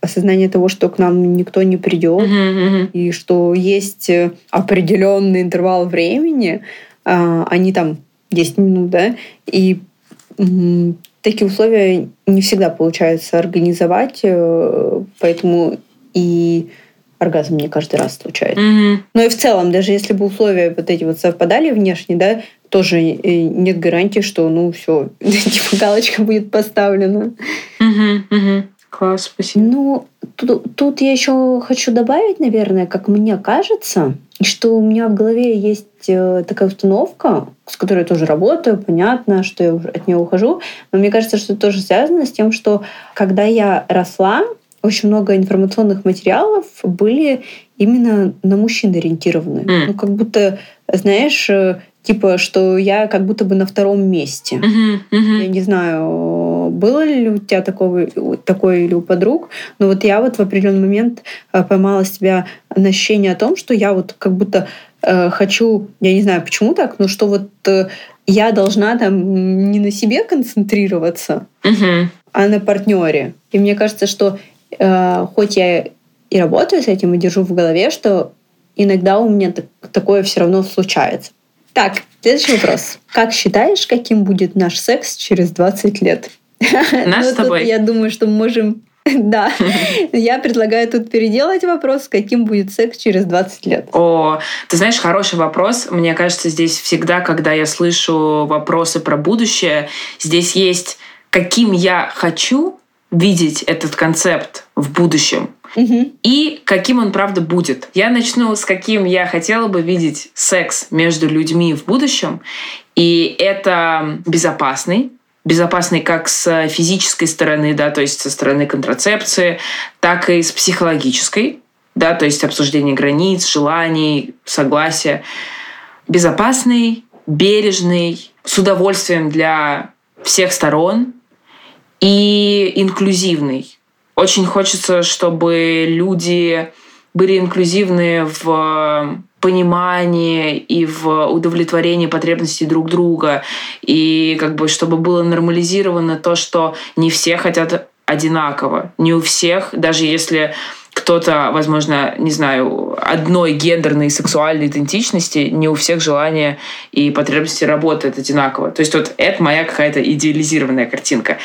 Speaker 1: осознание того, что к нам никто не придет, uh-huh, uh-huh. и что есть э, определенный интервал времени, а, они там 10 минут, да, и такие условия не всегда получается организовать, э, поэтому и оргазм не каждый раз случается. Mm-hmm. Но и в целом, даже если бы условия вот эти вот совпадали внешне, да, тоже э, нет гарантии, что, ну, все, [LAUGHS] типа галочка будет поставлена.
Speaker 2: Класс, спасибо.
Speaker 1: Ну, тут, тут я еще хочу добавить, наверное, как мне кажется, что у меня в голове есть э, такая установка, с которой я тоже работаю, понятно, что я от нее ухожу, но мне кажется, что это тоже связано с тем, что когда я росла, очень много информационных материалов были именно на мужчин ориентированы. Mm. Ну, как будто, знаешь, э, типа, что я как будто бы на втором месте. Uh-huh, uh-huh. Я не знаю, было ли у тебя такого, такое или у подруг, но вот я вот в определенный момент э, поймала себя на ощущение о том, что я вот как будто э, хочу, я не знаю почему так, но что вот э, я должна там не на себе концентрироваться, uh-huh. а на партнере. И мне кажется, что э, хоть я и работаю с этим, и держу в голове, что иногда у меня так, такое все равно случается. Так, следующий вопрос. Как считаешь, каким будет наш секс через 20 лет?
Speaker 2: Наш с тобой?
Speaker 1: Я думаю, что мы можем [LAUGHS] да, [LAUGHS] я предлагаю тут переделать вопрос, каким будет секс через 20 лет.
Speaker 2: О, ты знаешь, хороший вопрос. Мне кажется, здесь всегда, когда я слышу вопросы про будущее, здесь есть каким я хочу видеть этот концепт в будущем угу. и каким он правда будет. Я начну с каким я хотела бы видеть секс между людьми в будущем. И это безопасный, безопасный как с физической стороны, да, то есть со стороны контрацепции, так и с психологической, да, то есть обсуждение границ, желаний, согласия. Безопасный, бережный, с удовольствием для всех сторон и инклюзивный. Очень хочется, чтобы люди были инклюзивны в понимании и в удовлетворении потребностей друг друга. И как бы чтобы было нормализировано то, что не все хотят одинаково. Не у всех, даже если кто-то, возможно, не знаю, одной гендерной и сексуальной идентичности, не у всех желания и потребности работают одинаково. То есть вот это моя какая-то идеализированная картинка.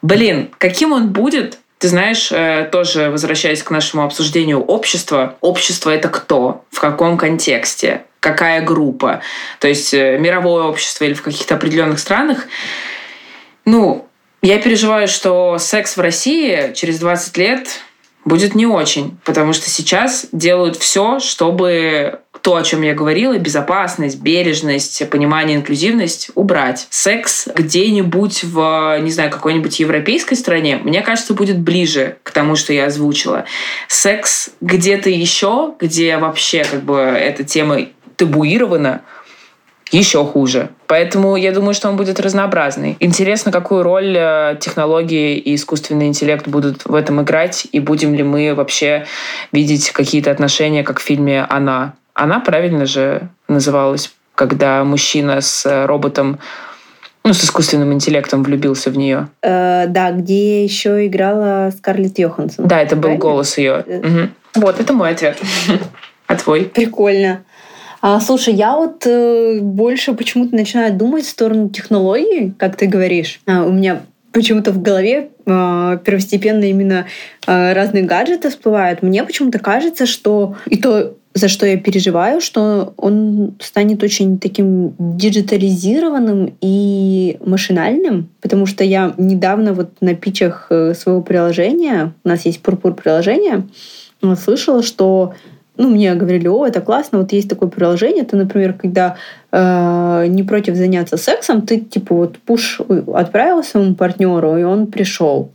Speaker 2: Блин, каким он будет, ты знаешь, э, тоже возвращаясь к нашему обсуждению общества, общество это кто, в каком контексте, какая группа, то есть э, мировое общество или в каких-то определенных странах, ну, я переживаю, что секс в России через 20 лет будет не очень, потому что сейчас делают все, чтобы то, о чем я говорила, безопасность, бережность, понимание, инклюзивность убрать. Секс где-нибудь в, не знаю, какой-нибудь европейской стране, мне кажется, будет ближе к тому, что я озвучила. Секс где-то еще, где вообще как бы эта тема табуирована, еще хуже. Поэтому я думаю, что он будет разнообразный. Интересно, какую роль э, технологии и искусственный интеллект будут в этом играть, и будем ли мы вообще видеть какие-то отношения, как в фильме «Она». «Она» правильно же называлась, когда мужчина с э, роботом ну, с искусственным интеллектом влюбился в нее.
Speaker 1: Э, да, где еще играла Скарлетт Йоханссон.
Speaker 2: Да, это был голос ее. Угу. Вот, это мой ответ. [LAUGHS] А твой?
Speaker 1: Прикольно. А, слушай, я вот э, больше почему-то начинаю думать в сторону технологий, как ты говоришь. А, у меня почему-то в голове э, первостепенно именно э, разные гаджеты всплывают. Мне почему-то кажется, что и то, за что я переживаю, что он станет очень таким диджитализированным и машинальным, потому что я недавно вот на питчах э, своего приложения, у нас есть Пурпур приложение, слышала, что ну, мне говорили, о, это классно, вот есть такое приложение, ты, например, когда э, не против заняться сексом, ты, типа, вот пуш отправил своему партнеру, и он пришел.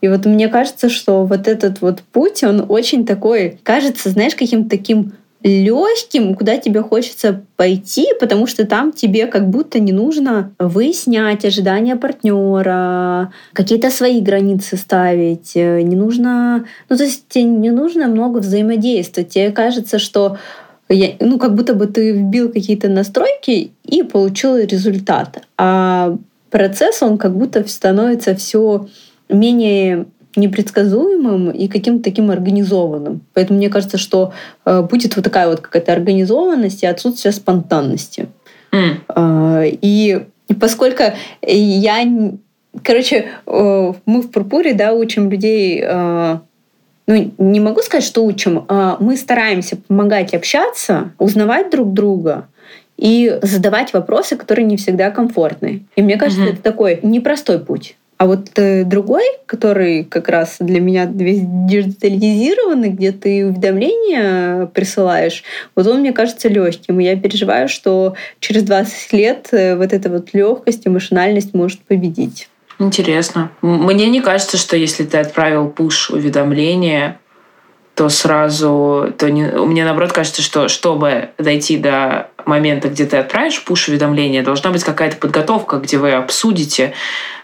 Speaker 1: И вот мне кажется, что вот этот вот путь, он очень такой, кажется, знаешь, каким-то таким легким, куда тебе хочется пойти, потому что там тебе как будто не нужно выяснять ожидания партнера, какие-то свои границы ставить, э, не нужно, ну то есть тебе не нужно много взаимодействовать. Тебе кажется, что я, ну, как будто бы ты вбил какие-то настройки и получил результат. А процесс, он как будто становится все менее непредсказуемым и каким-то таким организованным. Поэтому мне кажется, что э, будет вот такая вот какая-то организованность и отсутствие спонтанности. Mm. И, поскольку я... Короче, э, мы в Пурпуре да, учим людей... Э, ну, не могу сказать, что учим. Э, мы стараемся помогать общаться, узнавать друг друга, и задавать вопросы, которые не всегда комфортны. И мне кажется, mm-hmm. это такой непростой путь. А вот э, другой, который как раз для меня весь диджитализированный, где ты уведомления присылаешь, вот он мне кажется легким. И я переживаю, что через 20 лет э, вот эта вот легкость и машинальность может победить.
Speaker 2: Интересно. Мне не кажется, что если ты отправил пуш уведомление, то сразу, то не, мне наоборот кажется, что чтобы дойти до момента, где ты отправишь пуш-уведомление, должна быть какая-то подготовка, где вы обсудите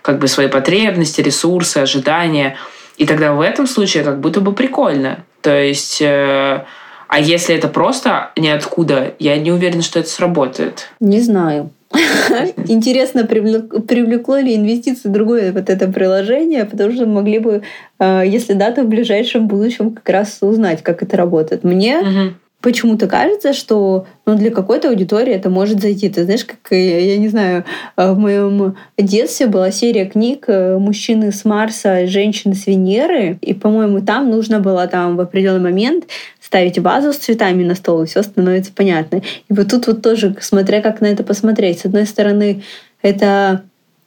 Speaker 2: как бы свои потребности, ресурсы, ожидания. И тогда в этом случае как будто бы прикольно. То есть, э, а если это просто ниоткуда, я не уверена, что это сработает.
Speaker 1: Не знаю. [LAUGHS] Интересно, привлекло ли инвестиции другое вот это приложение, потому что могли бы, э, если да, то в ближайшем будущем как раз узнать, как это работает. Мне почему-то кажется, что ну, для какой-то аудитории это может зайти. Ты знаешь, как, я не знаю, э, в моем детстве была серия книг э, «Мужчины с Марса, женщины с Венеры», и, по-моему, там нужно было там в определенный момент ставить вазу с цветами на стол, и все становится понятно. И вот тут вот тоже, смотря как на это посмотреть. С одной стороны, это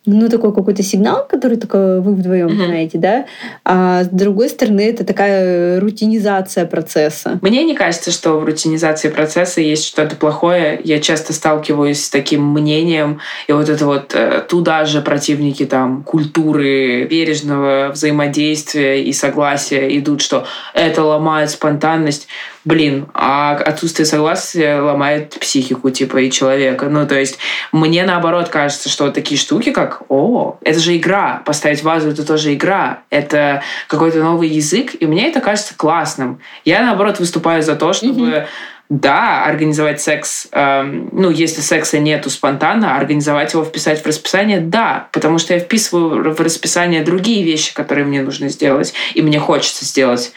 Speaker 1: ну, такой какой-то сигнал, который только вы вдвоем mm-hmm. знаете, да. А с другой стороны, это такая рутинизация процесса.
Speaker 2: Мне не кажется, что в рутинизации процесса есть что-то плохое. Я часто сталкиваюсь с таким мнением, и вот это вот э, туда же противники там культуры бережного взаимодействия и согласия идут, что это ломает спонтанность блин, а отсутствие согласия ломает психику, типа, и человека. Ну, то есть, мне наоборот кажется, что вот такие штуки, как, о, это же игра, поставить вазу — это тоже игра, это какой-то новый язык, и мне это кажется классным. Я, наоборот, выступаю за то, чтобы mm-hmm. Да, организовать секс, эм, ну, если секса нету спонтанно, организовать его, вписать в расписание, да, потому что я вписываю в расписание другие вещи, которые мне нужно сделать, и мне хочется сделать.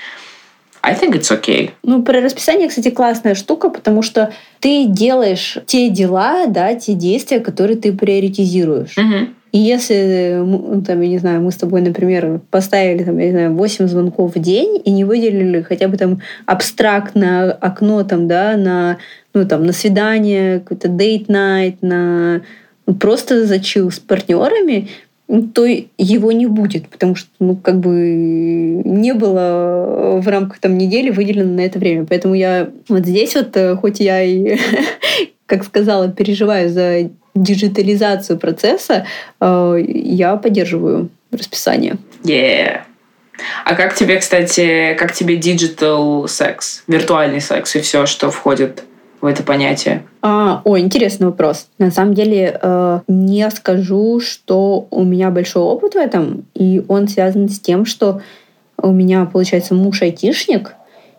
Speaker 2: I think it's okay.
Speaker 1: Ну, про расписание, кстати, классная штука, потому что ты делаешь те дела, да, те действия, которые ты приоритизируешь.
Speaker 2: Mm-hmm.
Speaker 1: И если, ну, там, я не знаю, мы с тобой, например, поставили, там, я не знаю, 8 звонков в день и не выделили хотя бы там абстрактно окно там, да, на, ну, там, на свидание, какой-то date night, на ну, просто зачил с партнерами, то его не будет, потому что, ну, как бы не было в рамках там недели выделено на это время. Поэтому я вот здесь вот, э, хоть я и, [LAUGHS] как сказала, переживаю за диджитализацию процесса, э, я поддерживаю расписание.
Speaker 2: Yeah. А как тебе, кстати, как тебе digital секс, виртуальный секс и все, что входит в это понятие?
Speaker 1: А, о, интересный вопрос. На самом деле э, не скажу, что у меня большой опыт в этом, и он связан с тем, что у меня, получается, муж айтишник,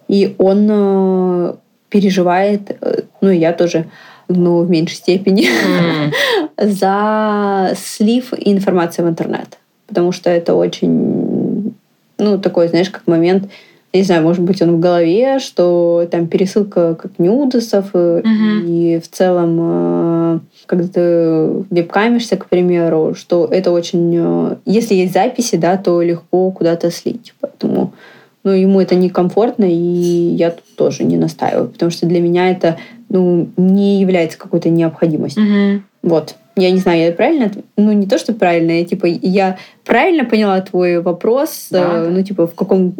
Speaker 1: и он э, переживает, э, ну и я тоже, но в меньшей степени, mm. [LAUGHS] за слив информации в интернет. Потому что это очень, ну, такой, знаешь, как момент не знаю, может быть, он в голове, что там пересылка как нюдосов, угу. и в целом, э, когда ты вебкамишься, к примеру, что это очень... Э, если есть записи, да, то легко куда-то слить. Поэтому ну, ему это некомфортно, и я тут тоже не настаиваю, потому что для меня это ну, не является какой-то необходимостью.
Speaker 2: Угу.
Speaker 1: Вот. Я не знаю, я правильно... Ну, не то, что правильно, я, типа, я правильно поняла твой вопрос, да. э, ну, типа, в каком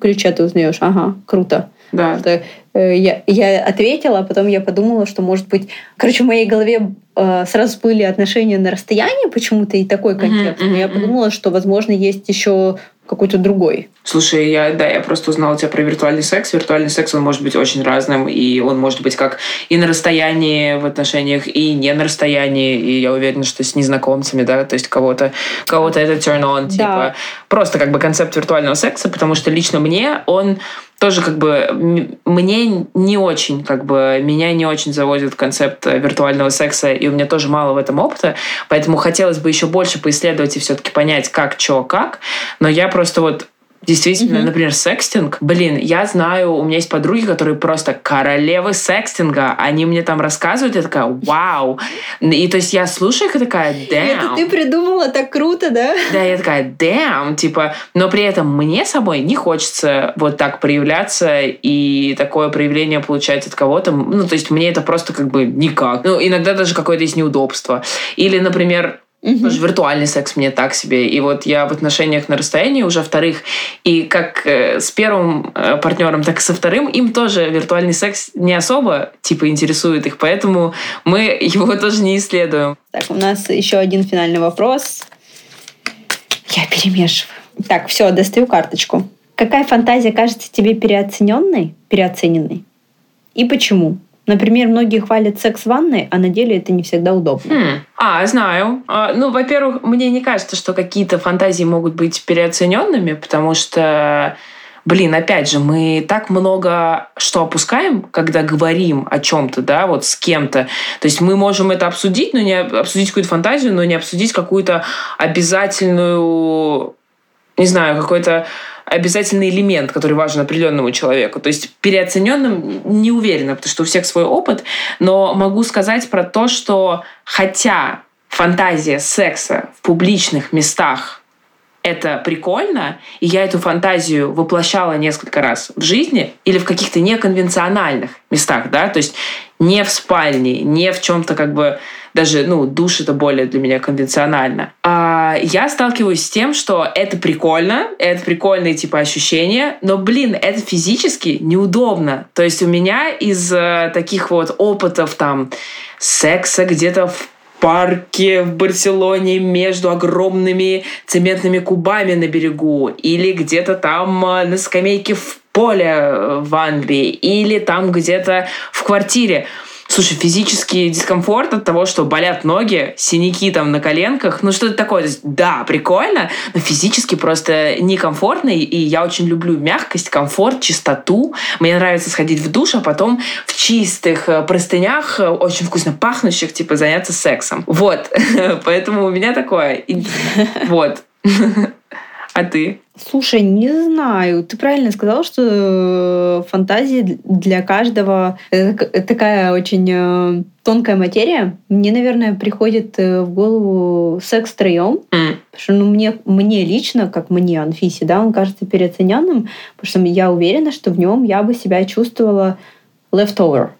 Speaker 1: ключе ты узнаешь? Ага, круто.
Speaker 2: Да.
Speaker 1: Что, э, я, я ответила, а потом я подумала, что, может быть... Короче, в моей голове э, сразу были отношения на расстоянии почему-то и такой контекст. Mm-hmm, Но я подумала, что, возможно, есть еще какой-то другой.
Speaker 2: Слушай, я, да, я просто узнала у тебя про виртуальный секс. Виртуальный секс, он может быть очень разным, и он может быть как и на расстоянии в отношениях, и не на расстоянии, и я уверена, что с незнакомцами, да, то есть кого-то кого-то это turn on, да. типа, просто как бы концепт виртуального секса, потому что лично мне он тоже как бы мне не очень, как бы меня не очень заводит концепт виртуального секса, и у меня тоже мало в этом опыта, поэтому хотелось бы еще больше поисследовать и все-таки понять, как, что, как. Но я просто вот Действительно, mm-hmm. например, секстинг. Блин, я знаю, у меня есть подруги, которые просто королевы секстинга. Они мне там рассказывают, я такая, вау. И то есть я слушаю их и такая, damn.
Speaker 1: Это ты придумала так круто, да?
Speaker 2: Да, я такая, damn. Типа, но при этом мне собой не хочется вот так проявляться и такое проявление получать от кого-то. Ну, то есть мне это просто как бы никак. Ну, иногда даже какое-то есть неудобство. Или, например, Угу. Потому что виртуальный секс мне так себе. И вот я в отношениях на расстоянии уже вторых. И как э, с первым э, партнером, так и со вторым, им тоже виртуальный секс не особо типа интересует их. Поэтому мы [LAUGHS] его тоже не исследуем.
Speaker 1: Так, у нас еще один финальный вопрос. Я перемешиваю. Так, все, достаю карточку. Какая фантазия кажется тебе переоцененной, переоцененной? И почему? Например, многие хвалят секс в ванной, а на деле это не всегда удобно.
Speaker 2: Хм. А, знаю. А, ну, во-первых, мне не кажется, что какие-то фантазии могут быть переоцененными, потому что блин, опять же, мы так много что опускаем, когда говорим о чем-то, да, вот с кем-то. То есть мы можем это обсудить, но не обсудить какую-то фантазию, но не обсудить какую-то обязательную, не знаю, какой-то обязательный элемент, который важен определенному человеку. То есть переоцененным не уверена, потому что у всех свой опыт, но могу сказать про то, что хотя фантазия секса в публичных местах это прикольно, и я эту фантазию воплощала несколько раз в жизни или в каких-то неконвенциональных местах, да, то есть не в спальне, не в чем-то как бы даже, ну, душ это более для меня конвенционально. А я сталкиваюсь с тем, что это прикольно, это прикольные типа ощущения, но, блин, это физически неудобно. То есть у меня из э, таких вот опытов там секса где-то в парке в Барселоне между огромными цементными кубами на берегу или где-то там э, на скамейке в поле э, в Англии или там где-то в квартире. Слушай, физический дискомфорт от того, что болят ноги, синяки там на коленках, ну что-то такое. Есть, да, прикольно, но физически просто некомфортно, и я очень люблю мягкость, комфорт, чистоту. Мне нравится сходить в душ, а потом в чистых э, простынях, э, очень вкусно пахнущих, типа заняться сексом. Вот, [LAUGHS] поэтому у меня такое. [LAUGHS] Вот. [LAUGHS] А ты?
Speaker 1: Слушай, не знаю. Ты правильно сказал, что э, фантазии для каждого это такая очень э, тонкая материя. Мне, наверное, приходит э, в голову секс втроем. Mm. Потому что ну, мне, мне лично, как мне, Анфисе, да, он кажется переоцененным, потому что я уверена, что в нем я бы себя чувствовала leftover.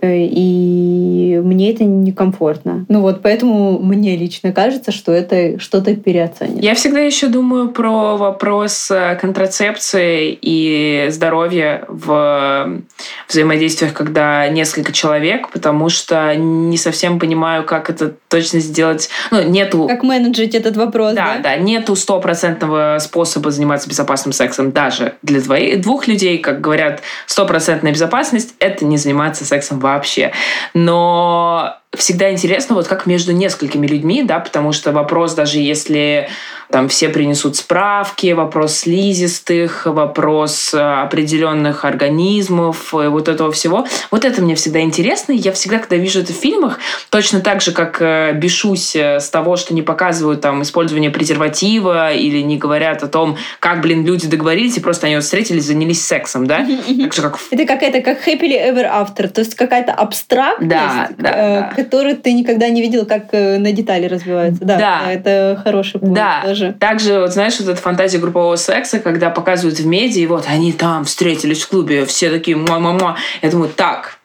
Speaker 1: Э, и мне это некомфортно. Ну вот, поэтому мне лично кажется, что это что-то переоценено.
Speaker 2: Я всегда еще думаю про вопрос э, контрацепции и здоровья в взаимодействиях, когда несколько человек, потому что не совсем понимаю, как это точно сделать. Ну, нету...
Speaker 1: Как менеджерить этот вопрос,
Speaker 2: да? Да, да. Нету стопроцентного способа заниматься безопасным сексом даже для двоих, двух людей. Как говорят, стопроцентная безопасность — это не заниматься сексом вообще. Но всегда интересно, вот как между несколькими людьми, да, потому что вопрос, даже если там все принесут справки, вопрос слизистых, вопрос э, определенных организмов, и вот этого всего. Вот это мне всегда интересно. И я всегда, когда вижу это в фильмах, точно так же, как э, бешусь э, с того, что не показывают там использование презерватива или не говорят о том, как, блин, люди договорились, и просто они вот встретились, занялись сексом, да?
Speaker 1: Так же, как... Это какая-то как happily ever after, то есть какая-то абстрактность, да, да, да. Которую ты никогда не видел, как на детали развивается. Да, да. это хороший
Speaker 2: пункт да. тоже. Также, вот знаешь, вот эта фантазия группового секса, когда показывают в медиа, и вот они там встретились в клубе, все такие ма-ма-ма. Я думаю, так,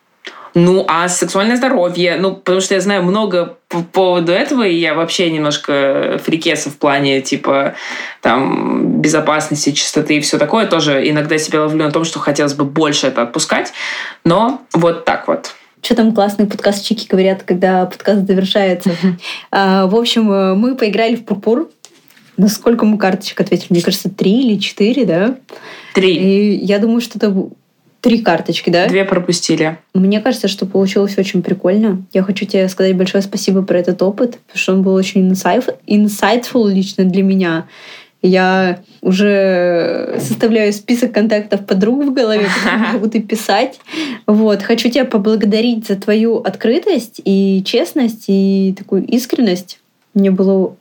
Speaker 2: ну, а сексуальное здоровье, ну, потому что я знаю много по поводу этого, и я вообще немножко фрикеса в плане, типа, там, безопасности, чистоты и все такое. Тоже иногда себя ловлю на том, что хотелось бы больше это отпускать, но вот так вот.
Speaker 1: Что там классные подкастчики говорят, когда подкаст завершается. А, в общем, э, мы поиграли в пурпур. На сколько мы карточек ответили? Мне кажется, три или четыре, да?
Speaker 2: Три.
Speaker 1: И я думаю, что это три карточки, да?
Speaker 2: Две пропустили.
Speaker 1: Мне кажется, что получилось очень прикольно. Я хочу тебе сказать большое спасибо про этот опыт, потому что он был очень insightful лично для меня. Я уже составляю список контактов подруг в голове, [LAUGHS] которые буду писать. Вот. Хочу тебя поблагодарить за твою открытость и честность, и такую искренность. Мне было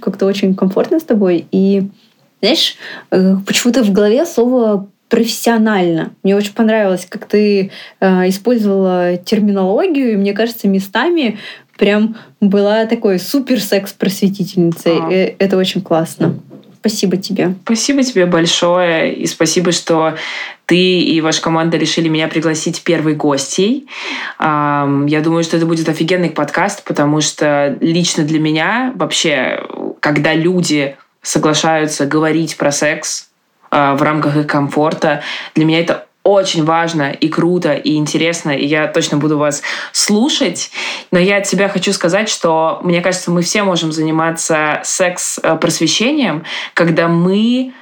Speaker 1: как-то очень комфортно с тобой. И, знаешь, э, почему-то в голове слово профессионально. Мне очень понравилось, как ты э, использовала терминологию, и мне кажется, местами прям была такой супер секс-просветительницей. А. Э, это очень классно. Спасибо тебе.
Speaker 2: Спасибо тебе большое. И спасибо, что ты и ваша команда решили меня пригласить первой гостьей. Я думаю, что это будет офигенный подкаст, потому что лично для меня вообще, когда люди соглашаются говорить про секс а, в рамках их комфорта, для меня это очень важно и круто и интересно, и я точно буду вас слушать. Но я от себя хочу сказать, что мне кажется, мы все можем заниматься секс-просвещением, когда мы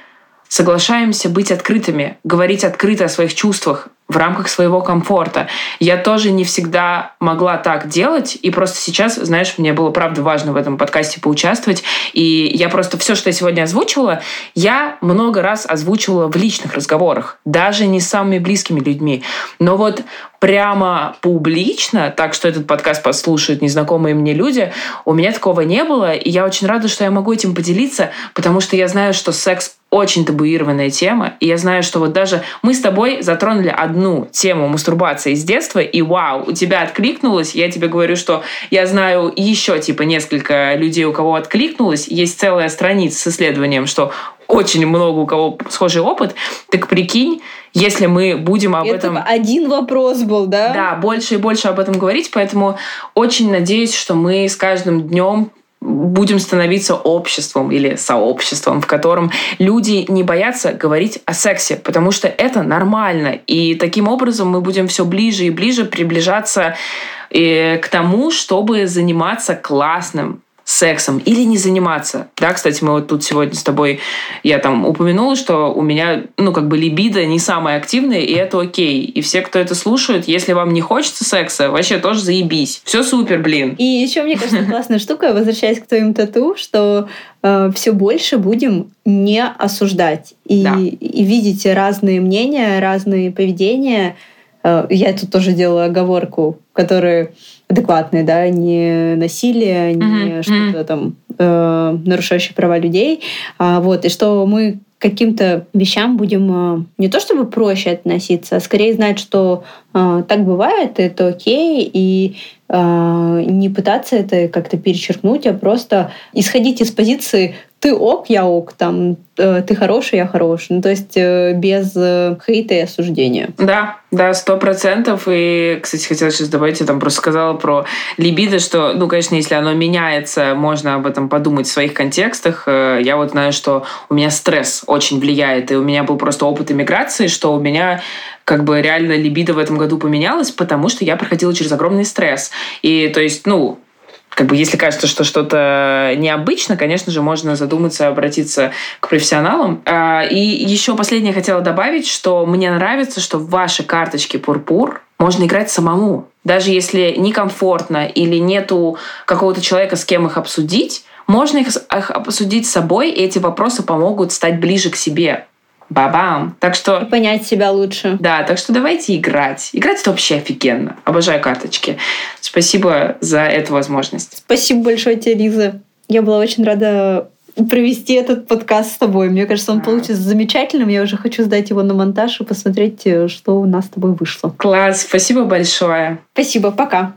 Speaker 2: соглашаемся быть открытыми, говорить открыто о своих чувствах, в рамках своего комфорта. Я тоже не всегда могла так делать, и просто сейчас, знаешь, мне было правда важно в этом подкасте поучаствовать, и я просто все, что я сегодня озвучивала, я много раз озвучивала в личных разговорах, даже не с самыми близкими людьми. Но вот прямо публично, так что этот подкаст послушают незнакомые мне люди, у меня такого не было, и я очень рада, что я могу этим поделиться, потому что я знаю, что секс очень табуированная тема, и я знаю, что вот даже мы с тобой затронули одну тему мастурбации с детства, и вау, у тебя откликнулось, я тебе говорю, что я знаю еще типа несколько людей, у кого откликнулось, есть целая страница с исследованием, что очень много у кого схожий опыт, так прикинь, если мы будем об Это этом...
Speaker 1: один вопрос был, да?
Speaker 2: Да, больше и больше об этом говорить, поэтому очень надеюсь, что мы с каждым днем будем становиться обществом или сообществом, в котором люди не боятся говорить о сексе, потому что это нормально. И таким образом мы будем все ближе и ближе приближаться э, к тому, чтобы заниматься классным, сексом или не заниматься. Да, кстати, мы вот тут сегодня с тобой, я там упомянула, что у меня, ну, как бы либидо не самое активное, и это окей. И все, кто это слушает, если вам не хочется секса, вообще тоже заебись. Все супер, блин.
Speaker 1: И еще, мне кажется, [LAUGHS] классная штука, возвращаясь к твоим тату, что э, все больше будем не осуждать и, да. и видеть разные мнения, разные поведения. Э, я тут тоже делала оговорку, которые адекватные, да, не насилие, не uh-huh. что-то там э, нарушающее права людей, а, вот, и что мы к каким-то вещам будем э, не то чтобы проще относиться, а скорее знать, что э, так бывает, это окей, и э, не пытаться это как-то перечеркнуть, а просто исходить из позиции ты ок, я ок, там, э, ты хороший, я хороший. Ну, то есть э, без э, хейта и осуждения.
Speaker 2: Да, да, сто процентов. И, кстати, хотела сейчас добавить, я там просто сказала про либидо, что, ну, конечно, если оно меняется, можно об этом подумать в своих контекстах. Я вот знаю, что у меня стресс очень влияет, и у меня был просто опыт иммиграции, что у меня как бы реально либидо в этом году поменялось, потому что я проходила через огромный стресс. И то есть, ну, как бы если кажется, что что-то необычно, конечно же, можно задуматься, обратиться к профессионалам. А, и еще последнее хотела добавить, что мне нравится, что ваши карточки пурпур можно играть самому даже если некомфортно или нету какого-то человека, с кем их обсудить, можно их, их обсудить с собой, и эти вопросы помогут стать ближе к себе. Бабам! Так что...
Speaker 1: И понять себя лучше.
Speaker 2: Да, так что давайте играть. Играть это вообще офигенно. Обожаю карточки. Спасибо за эту возможность.
Speaker 1: Спасибо большое тебе, Лиза. Я была очень рада провести этот подкаст с тобой. Мне кажется, он получится замечательным. Я уже хочу сдать его на монтаж и посмотреть, э, что у нас с тобой вышло.
Speaker 2: Класс, спасибо большое.
Speaker 1: Спасибо, пока.